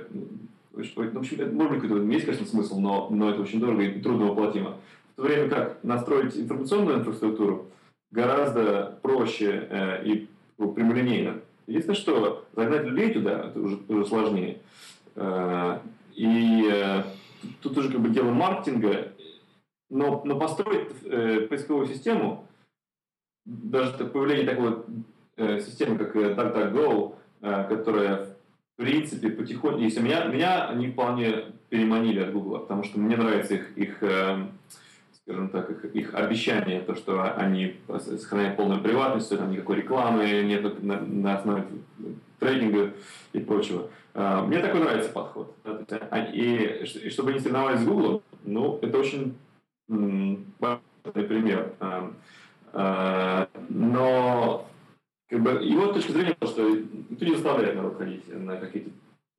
B: ну, в общем, может быть, какой-то есть, конечно, смысл, но, но это очень дорого и трудно воплотимо. В то время как настроить информационную инфраструктуру гораздо проще э, и прямолинейно. Единственное, что загнать людей туда, это уже, уже сложнее. Э, и э, тут уже как бы дело маркетинга, но, но построить э, поисковую систему, даже появление такой э, системы, как DuckDuckGo, э, которая в принципе, потихоньку, если меня, меня они вполне переманили от Google, потому что мне нравится их, их э, скажем так, их, их обещание, то, что они сохраняют полную приватность, там никакой рекламы нет на, на основе трейдинга и прочего. Э, мне такой нравится подход. А, и, и чтобы они соревновались с Google, ну, это очень важный пример. Э, но как бы, его точка зрения, что никто не заставляет народ ходить на какие-то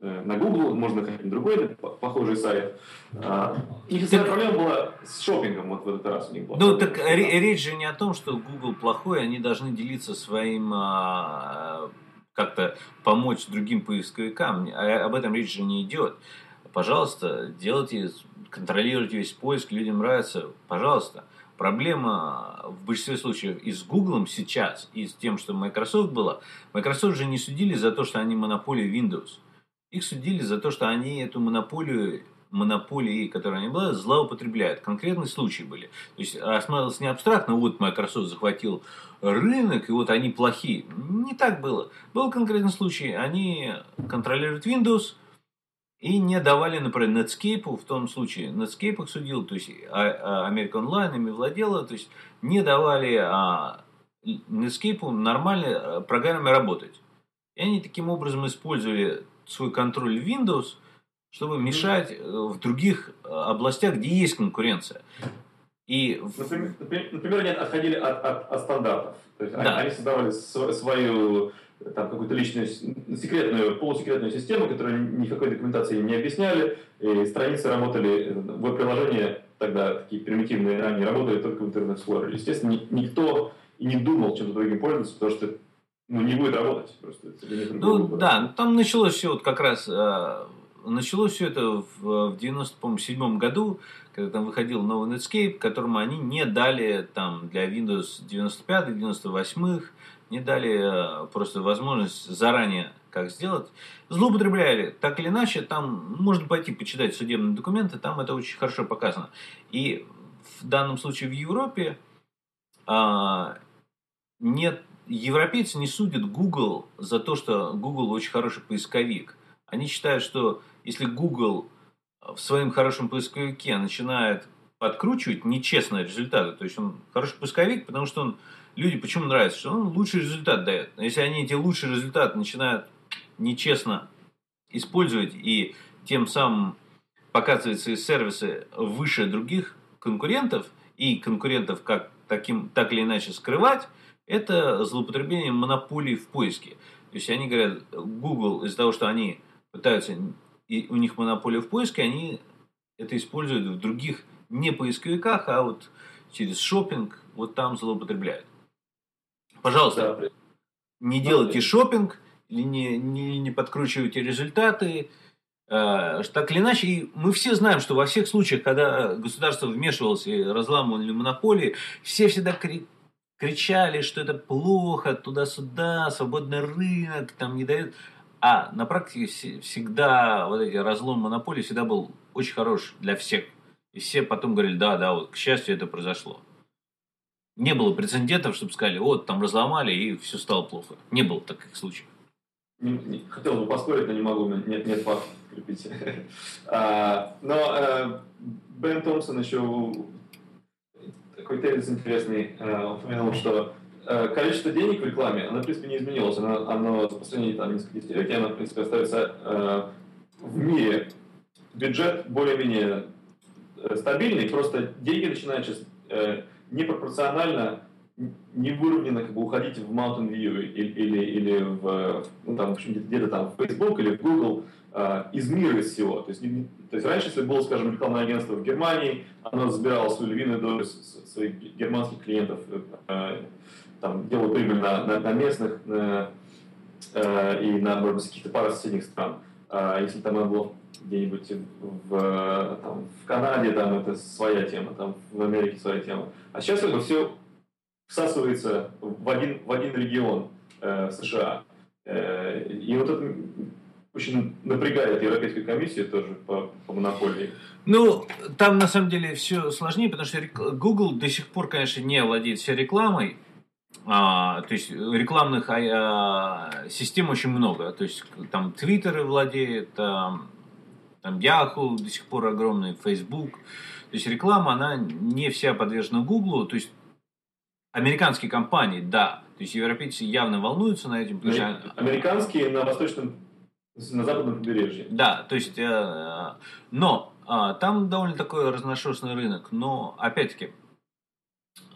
B: э, на Google, можно ходить на другой похожий сайт. А, их так... проблема была с шопингом вот в этот раз у них была.
A: Ну, так речь же не о том, что Google плохой, они должны делиться своим а, как-то помочь другим поисковикам. А, об этом речь же не идет. Пожалуйста, делайте, контролируйте весь поиск, людям нравится, пожалуйста. Проблема в большинстве случаев и с Google сейчас, и с тем, что Microsoft была. Microsoft же не судили за то, что они монополия Windows. Их судили за то, что они эту монополию монополии, которая они была, злоупотребляют. Конкретные случаи были. То есть рассматривалось не абстрактно, вот Microsoft захватил рынок, и вот они плохие. Не так было. Был конкретный случай. Они контролируют Windows, и не давали, например, Netscape, в том случае Netscape их судил, то есть а, а, American Online ими владела, то есть не давали а, Netscape нормально а, программе работать. И они таким образом использовали свой контроль Windows, чтобы мешать э, в других областях, где есть конкуренция.
B: И... Например, например, они отходили от, от, от стандартов. То есть да. они создавали свою там какую-то личную, секретную, полусекретную систему, которую никакой документации не объясняли, и страницы работали, веб-приложения тогда такие примитивные, они работали только в Explorer. Естественно, никто и не думал чем-то другим пользоваться, потому что ну, не будет работать. Просто,
A: ну да, там началось все вот как раз, э, началось все это в, в 97 году, когда там выходил новый Netscape, которому они не дали там для Windows 95, 98 не дали э, просто возможность заранее как сделать, злоупотребляли. Так или иначе, там можно пойти почитать судебные документы, там это очень хорошо показано. И в данном случае в Европе а, нет, европейцы не судят Google за то, что Google очень хороший поисковик. Они считают, что если Google в своем хорошем поисковике начинает подкручивать нечестные результаты, то есть он хороший поисковик, потому что он люди почему нравится, что он лучший результат дает. Но если они эти лучшие результаты начинают нечестно использовать и тем самым показывать свои сервисы выше других конкурентов и конкурентов как таким, так или иначе скрывать, это злоупотребление монополии в поиске. То есть они говорят, Google из-за того, что они пытаются, и у них монополия в поиске, они это используют в других не поисковиках, а вот через шопинг, вот там злоупотребляют. Пожалуйста, да. не делайте шопинг, или не, не, не подкручивайте результаты. Э, так или иначе, и мы все знаем, что во всех случаях, когда государство вмешивалось и разламывали монополии, все всегда кричали, что это плохо, туда-сюда, свободный рынок, там не дают. А на практике всегда вот эти разлом монополии всегда был очень хорош для всех. И все потом говорили, да, да, вот к счастью это произошло. Не было прецедентов, чтобы сказали, вот там разломали и все стало плохо. Не было таких случаев.
B: Не, не, хотел бы поспорить, но не могу, нет, нет фактов крепить. а, но э, Бен Томпсон еще такой тезис интересный э, упомянул, что э, количество денег в рекламе, оно, в принципе, не изменилось. Оно, оно по последние там, несколько десятилетий, оно, в принципе, остается в мире. Бюджет более-менее стабильный, просто деньги начинают сейчас непропорционально невыровненно как бы уходить в Mountain View или, или, или в, ну, там, где-то там в Facebook или в Google э, из мира из всего. То есть, не, то есть раньше, если было, скажем, рекламное агентство в Германии, оно забирало свою львиную долю своих германских клиентов, э, там, делало прибыль на, на, на местных на, э, и на, может быть, каких-то пару соседних стран. А если там оно было где-нибудь в, там, в Канаде, там это своя тема, там в Америке своя тема. А сейчас бы все всасывается в один, в один регион э, США. Э, и вот это очень напрягает Европейскую комиссию тоже по, по монополии.
A: Ну, там на самом деле все сложнее, потому что Google до сих пор, конечно, не владеет всей рекламой. А, то есть рекламных а, а, систем очень много. То есть там Twitter владеет, а, там Yahoo до сих пор огромный, Facebook. То есть реклама, она не вся подвержена Google. То есть американские компании, да. То есть европейцы явно волнуются на этим.
B: Американские на восточном, на западном побережье.
A: Да, то есть, э, но э, там довольно такой разношерстный рынок. Но, опять-таки, э,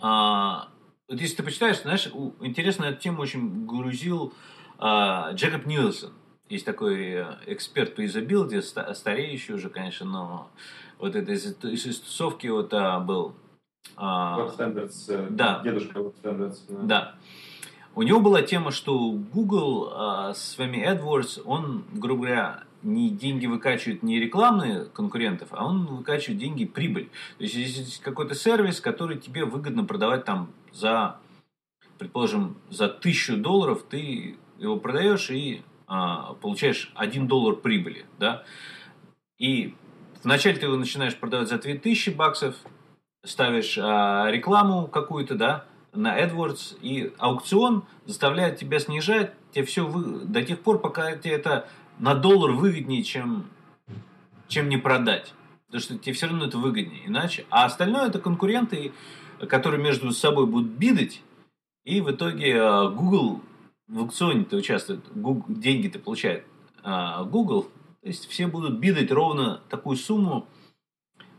A: вот если ты почитаешь, знаешь, интересно эту тему очень грузил э, Джекоб Нилсон. Есть такой э, эксперт по изобилде, стареющий уже, конечно, но вот это из, из тусовки вот а, был
B: а, Web Standards, э, да. дедушка Web Standards.
A: Да. да. У него была тема, что Google а, с вами AdWords, он, грубо говоря, не деньги выкачивает не рекламные конкурентов, а он выкачивает деньги прибыль. То есть, если есть какой-то сервис, который тебе выгодно продавать там за, предположим, за тысячу долларов, ты его продаешь и а, получаешь один доллар прибыли, да, и вначале ты его начинаешь продавать за 2000 баксов, ставишь а, рекламу какую-то, да, на AdWords, и аукцион заставляет тебя снижать тебе все вы... до тех пор, пока тебе это на доллар выгоднее, чем, чем не продать. Потому что тебе все равно это выгоднее. Иначе. А остальное это конкуренты, которые между собой будут бидать, и в итоге а, Google в аукционе-то участвует, деньги-то получает а, Google, то есть все будут бидать ровно такую сумму,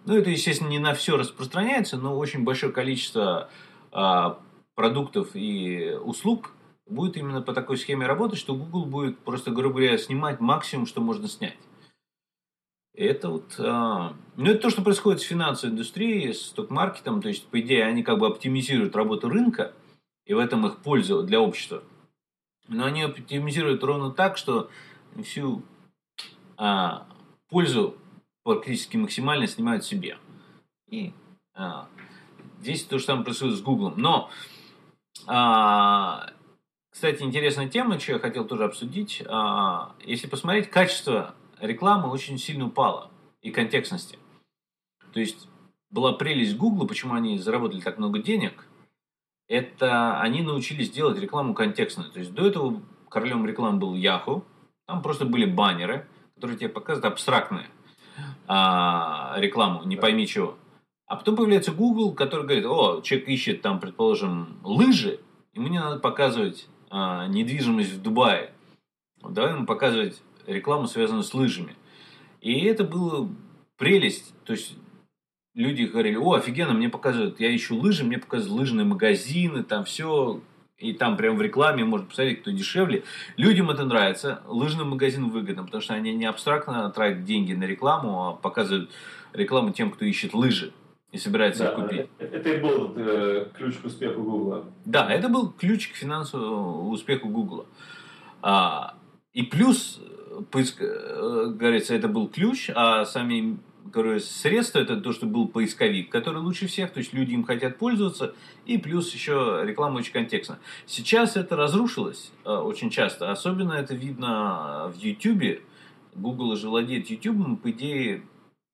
A: ну, это, естественно, не на все распространяется, но очень большое количество а, продуктов и услуг будет именно по такой схеме работать, что Google будет просто, грубо говоря, снимать максимум, что можно снять. Это вот, а, ну, это то, что происходит с финансовой индустрией, с сток-маркетом, то есть, по идее, они как бы оптимизируют работу рынка, и в этом их польза для общества. Но они оптимизируют ровно так, что всю а, пользу практически максимально снимают себе. И а, здесь то же самое происходит с Google. Но, а, кстати, интересная тема, что я хотел тоже обсудить. А, если посмотреть, качество рекламы очень сильно упало и контекстности. То есть была прелесть Google, почему они заработали так много денег, это они научились делать рекламу контекстную. То есть до этого королем рекламы был Yahoo, там просто были баннеры, которые тебе показывают абстрактные а, рекламу, не пойми чего. А потом появляется Google, который говорит, о, человек ищет там, предположим, лыжи, и мне надо показывать а, недвижимость в Дубае. Давай ему показывать рекламу, связанную с лыжами. И это было прелесть. То есть люди говорили, о, офигенно, мне показывают, я ищу лыжи, мне показывают лыжные магазины, там все и там прям в рекламе можно посмотреть, кто дешевле. Людям это нравится, лыжным магазинам выгодно, потому что они не абстрактно тратят деньги на рекламу, а показывают рекламу тем, кто ищет лыжи и собирается да, их купить.
B: Это и был э, ключ к успеху Гугла.
A: Да, это был ключ к финансовому успеху Гугла. А, и плюс, поиск, э, говорится, это был ключ, а сами говорю, средство это то, что был поисковик, который лучше всех, то есть люди им хотят пользоваться, и плюс еще реклама очень контекстна. Сейчас это разрушилось э, очень часто, особенно это видно в YouTube. Google же владеет YouTube, по идее,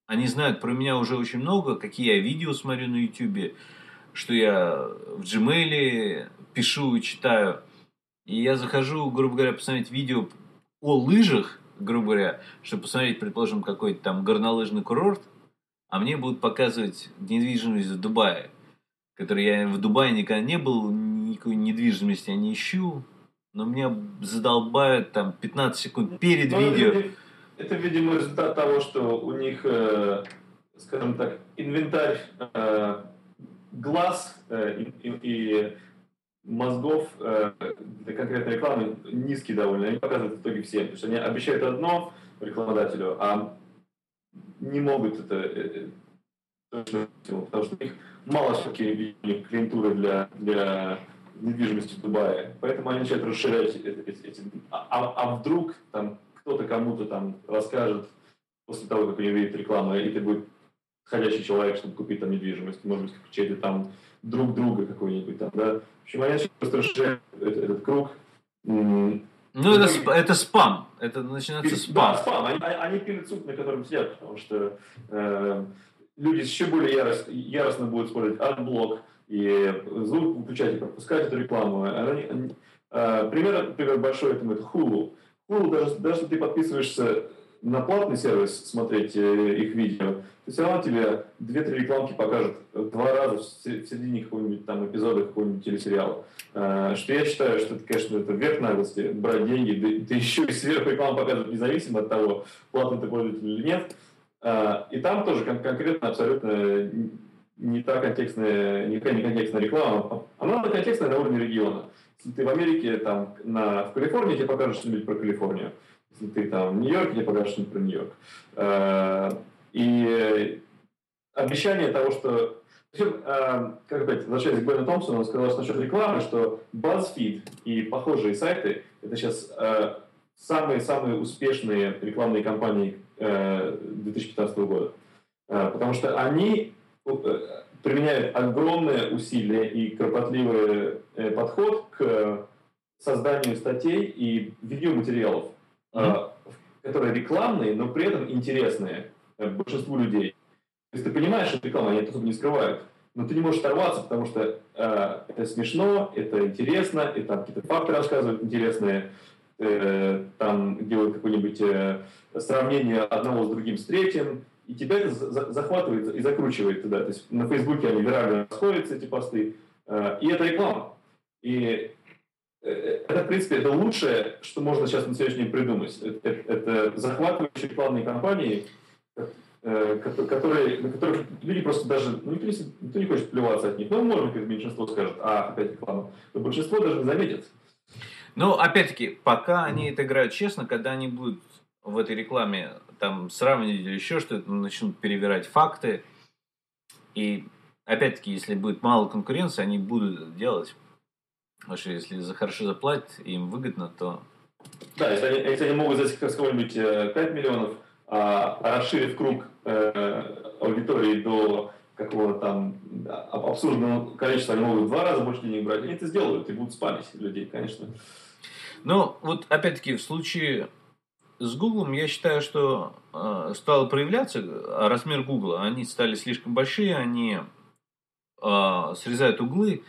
A: они знают про меня уже очень много, какие я видео смотрю на YouTube, что я в Gmail пишу и читаю. И я захожу, грубо говоря, посмотреть видео о лыжах, грубо говоря, чтобы посмотреть, предположим, какой-то там горнолыжный курорт, а мне будут показывать недвижимость в Дубае, который я в Дубае никогда не был, никакой недвижимости я не ищу, но меня задолбают там 15 секунд перед но ну, видео.
B: Это, это, видимо, результат того, что у них, э, скажем так, инвентарь э, глаз э, и, и мозгов э, для конкретной рекламы низкий довольно. Они показывают в итоге всем. Потому что они обещают одно рекламодателю, а не могут это э, точно потому что у них мало все-таки клиентуры для, для недвижимости в Дубае. Поэтому они начинают расширять эти, эти а, а, а вдруг там кто-то кому-то там расскажет после того, как они увидят рекламу, и это будет ходящий человек, чтобы купить там недвижимость, может быть, чей-то там друг друга какой-нибудь там, да. В общем, они просто расширяют этот, этот круг.
A: Ну, это, сп, это спам. Это начинается спам.
B: Да, спам. Они, они пилят суп, на котором сидят, потому что э, люди еще более ярост, яростно будут использовать адблок и звук выключать и пропускать эту рекламу. Они, они, э, пример, например, большой этому это Hulu. Hulu, даже, даже если ты подписываешься на платный сервис смотреть э, их видео, то все равно тебе две-три рекламки покажут два раза в середине какого-нибудь там эпизода какого-нибудь телесериала. Э, что я считаю, что это, конечно, это верх наглости, брать деньги, да, еще и сверху рекламу показывать независимо от того, платный ты пользователь или нет. Э, и там тоже кон- конкретно абсолютно не та контекстная, не не контекстная реклама, она контекстная на уровне региона. Если ты в Америке, там, на, в Калифорнии, тебе покажут что-нибудь про Калифорнию ты там в Нью-Йорке, покажут что-нибудь про Нью-Йорк. Э, и обещание того, что... Э, как опять, возвращаясь к Бену Томпсону, он сказал что насчет рекламы, что BuzzFeed и похожие сайты — это сейчас самые-самые успешные рекламные кампании 2015 года. Потому что они применяют огромные усилия и кропотливый подход к созданию статей и видеоматериалов mm-hmm. которые рекламные, но при этом интересные э, большинству людей. То есть ты понимаешь, что реклама, они это не скрывают, но ты не можешь оторваться, потому что э, это смешно, это интересно, и там какие-то факты рассказывают интересные, э, там делают какое-нибудь э, сравнение одного с другим, с третьим, и тебя это за- захватывает и закручивает туда. То есть на Фейсбуке они вирально расходятся, эти посты, э, и это реклама. И это, в принципе, это лучшее, что можно сейчас на сегодняшний день придумать. Это, это захватывающие рекламные кампании, э, которые, на которых люди просто даже, ну, никто, не, хочет плеваться от них. Ну, может быть, меньшинство скажет, а, опять реклама. Но большинство даже не заметит.
A: Ну, опять-таки, пока они это играют честно, когда они будут в этой рекламе там сравнивать или еще что-то, начнут перевирать факты. И опять-таки, если будет мало конкуренции, они будут делать. Потому что если за хорошо заплатят, им выгодно, то...
B: Да, если они, если они могут за кого-нибудь 5 э, миллионов, а, а расширив круг э, аудитории до какого-то там абсурдного количества, они могут в два раза больше денег брать, они это сделают и будут спамить людей, конечно.
A: Ну, вот опять-таки в случае с Google я считаю, что э, стало проявляться размер Google. Они стали слишком большие, они э, срезают углы.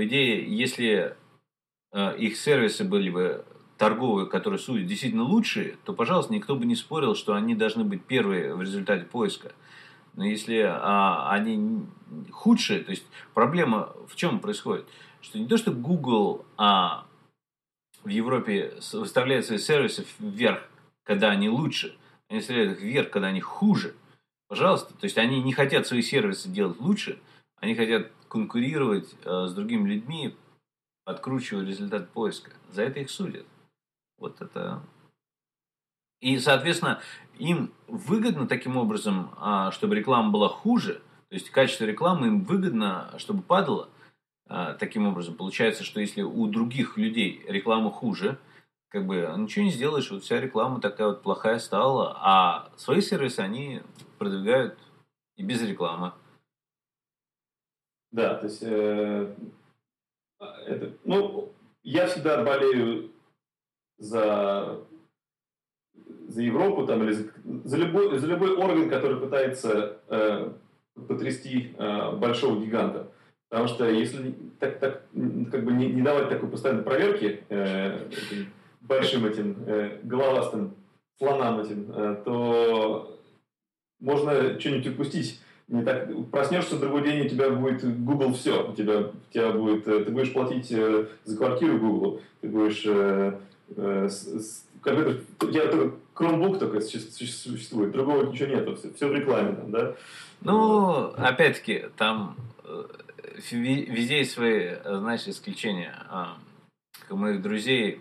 A: По идее, если э, их сервисы были бы торговые, которые судят действительно лучшие, то, пожалуйста, никто бы не спорил, что они должны быть первые в результате поиска. Но если а, они худшие, то есть проблема в чем происходит? Что не то, что Google а, в Европе выставляет свои сервисы вверх, когда они лучше, они выставляют их вверх, когда они хуже. Пожалуйста. То есть они не хотят свои сервисы делать лучше, они хотят конкурировать э, с другими людьми, откручивая результат поиска. За это их судят. Вот это... И, соответственно, им выгодно таким образом, а, чтобы реклама была хуже, то есть качество рекламы им выгодно, чтобы падало. А, таким образом, получается, что если у других людей реклама хуже, как бы ничего не сделаешь, вот вся реклама такая вот плохая стала, а свои сервисы они продвигают и без рекламы.
B: Да, то есть, э, это, ну, я всегда болею за, за Европу там, или за, за, любой, за любой орган, который пытается э, потрясти э, большого гиганта. Потому что если так, так, как бы не, не давать такой постоянной проверки э, большим этим э, головастым слонам этим, э, то можно что-нибудь упустить. Не так, проснешься другой день, у тебя будет Google все. У тебя, у тебя будет, э, ты будешь платить э, за квартиру Google, ты будешь э, э, с, компьютер, только Chromebook только существует, другого ничего нету, все, все в рекламе там, да?
A: Ну, опять-таки, там э, везде есть свои, знаешь, исключения. А, у моих друзей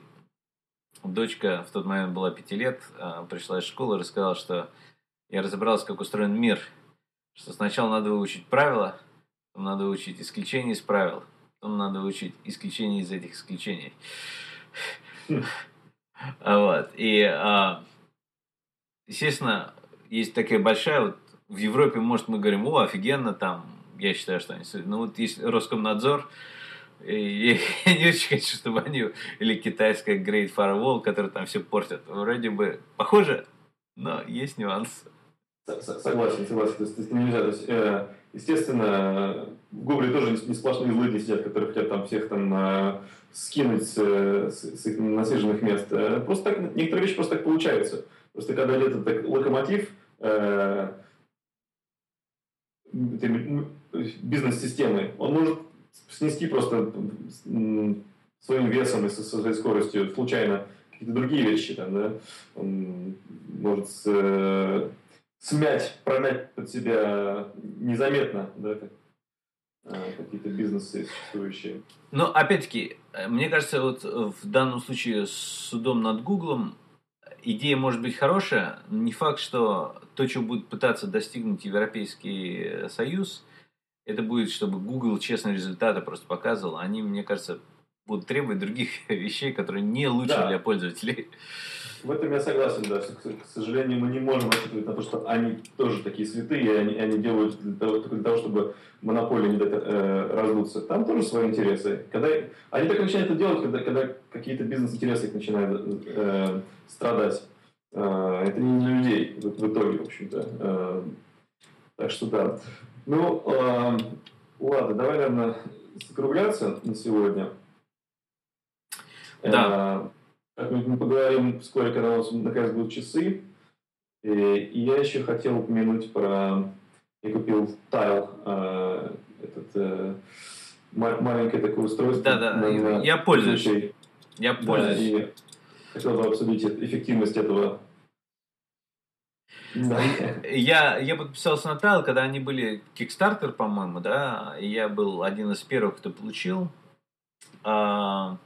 A: дочка в тот момент была пяти лет, а, пришла из школы рассказала, что я разобрался, как устроен мир, что сначала надо выучить правила, потом надо выучить исключения из правил, потом надо выучить исключения из этих исключений. Вот. И, а, естественно, есть такая большая, вот в Европе, может, мы говорим, о, офигенно, там, я считаю, что они... Ну, вот есть Роскомнадзор, и я не очень хочу, чтобы они... Или китайская Great Firewall, который там все портят. Вроде бы похоже, но есть нюансы.
B: Согласен, согласен. То есть, нельзя. То есть, э, естественно, в Гугле тоже не сплошные злыдни сидят, которые хотят там всех там э, скинуть с, с, с их насиженных мест. Э, просто так, некоторые вещи просто так получаются. Просто когда идет этот локомотив э, бизнес-системы, он может снести просто своим весом и со своей скоростью случайно какие-то другие вещи. Там, да? Он может с, э, смять, промять под себя незаметно да, как, э, какие-то бизнесы существующие.
A: Но опять-таки, э, мне кажется, вот в данном случае с судом над Гуглом идея может быть хорошая, но не факт, что то, чего будет пытаться достигнуть Европейский Союз, это будет, чтобы Google честные результаты просто показывал. Они, мне кажется, будут требовать других вещей, которые не лучше да. для пользователей.
B: В этом я согласен, да. К сожалению, мы не можем рассчитывать на то, что они тоже такие святые, и они, они делают для того, только для того, чтобы монополия не дать э, раздуться. Там тоже свои интересы. Когда, они так начинают это делать, когда, когда какие-то бизнес-интересы начинают э, страдать. Э, это не для людей в, в итоге, в общем-то. Э, так что да. Ну, э, ладно, давай, наверное, закругляться на сегодня.
A: Да.
B: Э, мы поговорим вскоре, когда у нас наконец будут часы. И, и я еще хотел упомянуть про... Я купил тайл, э, этот э, маленькое такое устройство.
A: Да, да, на, я пользуюсь. Я пользуюсь. Да,
B: и хотел бы обсудить эффективность этого
A: я, я подписался на Тайл, когда они были Kickstarter, по-моему, да, и я был один из первых, кто получил. А, ну,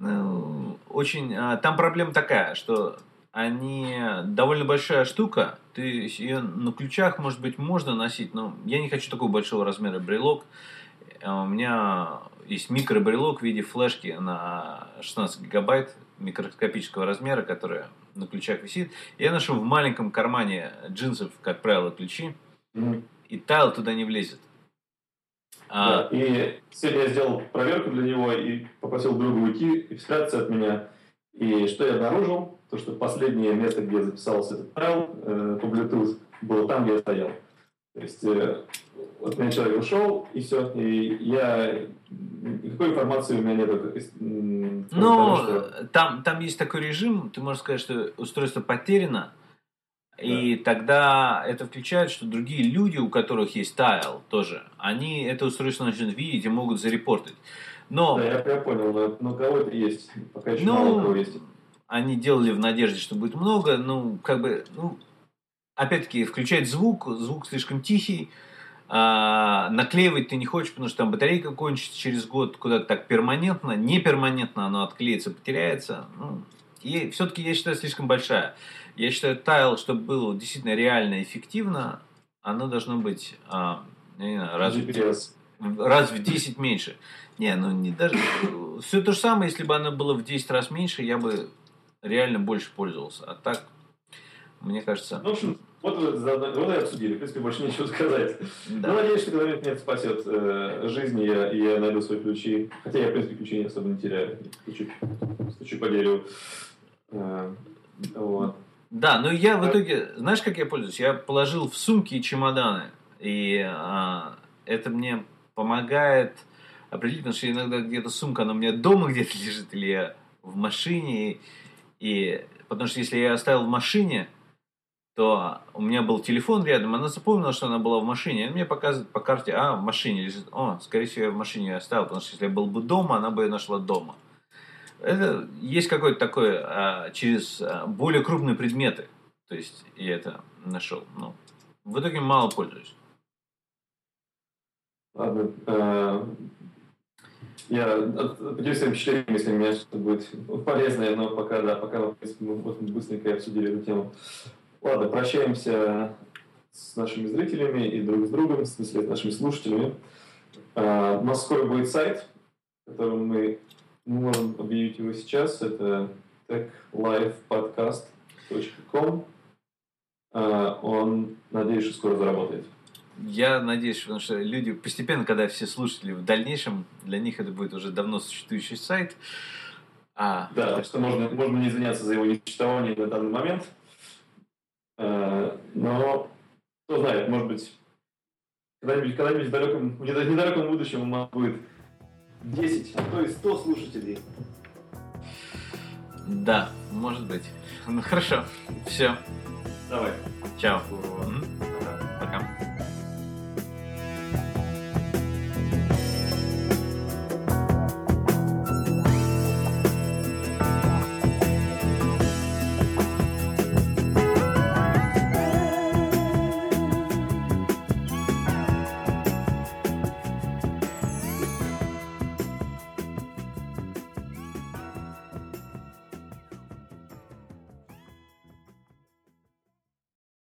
A: очень... А, там проблема такая, что они довольно большая штука, ты ее на ключах, может быть, можно носить, но я не хочу такого большого размера брелок. А у меня есть микробрелок в виде флешки на 16 гигабайт микроскопического размера, которая на ключах висит. Я ношу в маленьком кармане джинсов, как правило, ключи, mm-hmm. и тайл туда не влезет.
B: А... Да, и сегодня я сделал проверку для него и попросил друга уйти и спрятаться от меня. И что я обнаружил? То, что последнее место, где записался этот тайл э, по Bluetooth, было там, где я стоял. То есть э, вот меня человек ушел, и все, и я никакой информации у меня нет.
A: Ну, что... там, там есть такой режим, ты можешь сказать, что устройство потеряно, да. и тогда это включает, что другие люди, у которых есть тайл тоже, они это устройство начнут видеть и могут зарепортить. Но...
B: Да, я, я понял, но, но кого это есть, пока еще ну, мало кого есть.
A: Они делали в надежде, что будет много, ну, как бы, ну, опять-таки, включать звук, звук слишком тихий, а, наклеивать ты не хочешь, потому что там батарейка кончится через год куда-то так перманентно, не перманентно оно отклеится, потеряется. Ну, и все-таки я считаю слишком большая. Я считаю, тайл, чтобы было действительно реально эффективно, оно должно быть а, не знаю, раз, в, раз в 10 меньше. Не, ну не даже... Все то же самое, если бы оно было в 10 раз меньше, я бы реально больше пользовался. А так Мне кажется.
B: Ну, в общем, вот, заодно- вот и обсудили. В принципе, больше нечего сказать.
A: Да.
B: Ну, надеюсь, что когда-нибудь это спасет э, жизнь, и я, и я найду свои ключи. Хотя я, в принципе, ключи особо не теряю. Стучу, стучу по дереву. Э, вот.
A: Да, но я в
B: Да.
A: итоге, знаешь, как я пользуюсь? Я положил в сумки и чемоданы. И а, это мне помогает определить, потому что иногда где-то сумка, она у меня дома где-то лежит, или я в машине. И, и- потому что если я оставил в машине, то у меня был телефон рядом, она запомнила, что она была в машине, она мне показывает по карте, а, в машине лежит. О, скорее всего, я в машине оставил, потому что если я был бы дома, она бы ее нашла дома. Это есть какой-то такой а, через а, более крупные предметы. То есть я это нашел. Ну, в итоге мало пользуюсь.
B: Ладно. э, Я поделюсь своим впечатлением, если у меня что-то будет полезное, но пока, да, пока, в принципе, мы вот быстренько обсудили эту тему. Ладно, прощаемся с нашими зрителями и друг с другом, в смысле, с нашими слушателями. А, У нас скоро будет сайт, которым мы мы можем объявить его сейчас. Это techlifepodcast.com. А, Он, надеюсь, что скоро заработает.
A: Я надеюсь, потому что люди постепенно, когда все слушатели в дальнейшем, для них это будет уже давно существующий сайт. А,
B: Да, так что можно, можно не извиняться за его несуществование на данный момент. Э, Но, кто знает, может быть, когда-нибудь, когда-нибудь в далеком, в недалеком будущем нас будет 10, а то и 100 слушателей.
A: да, может быть. Ну хорошо. Все.
B: Давай.
A: Чао. Пока.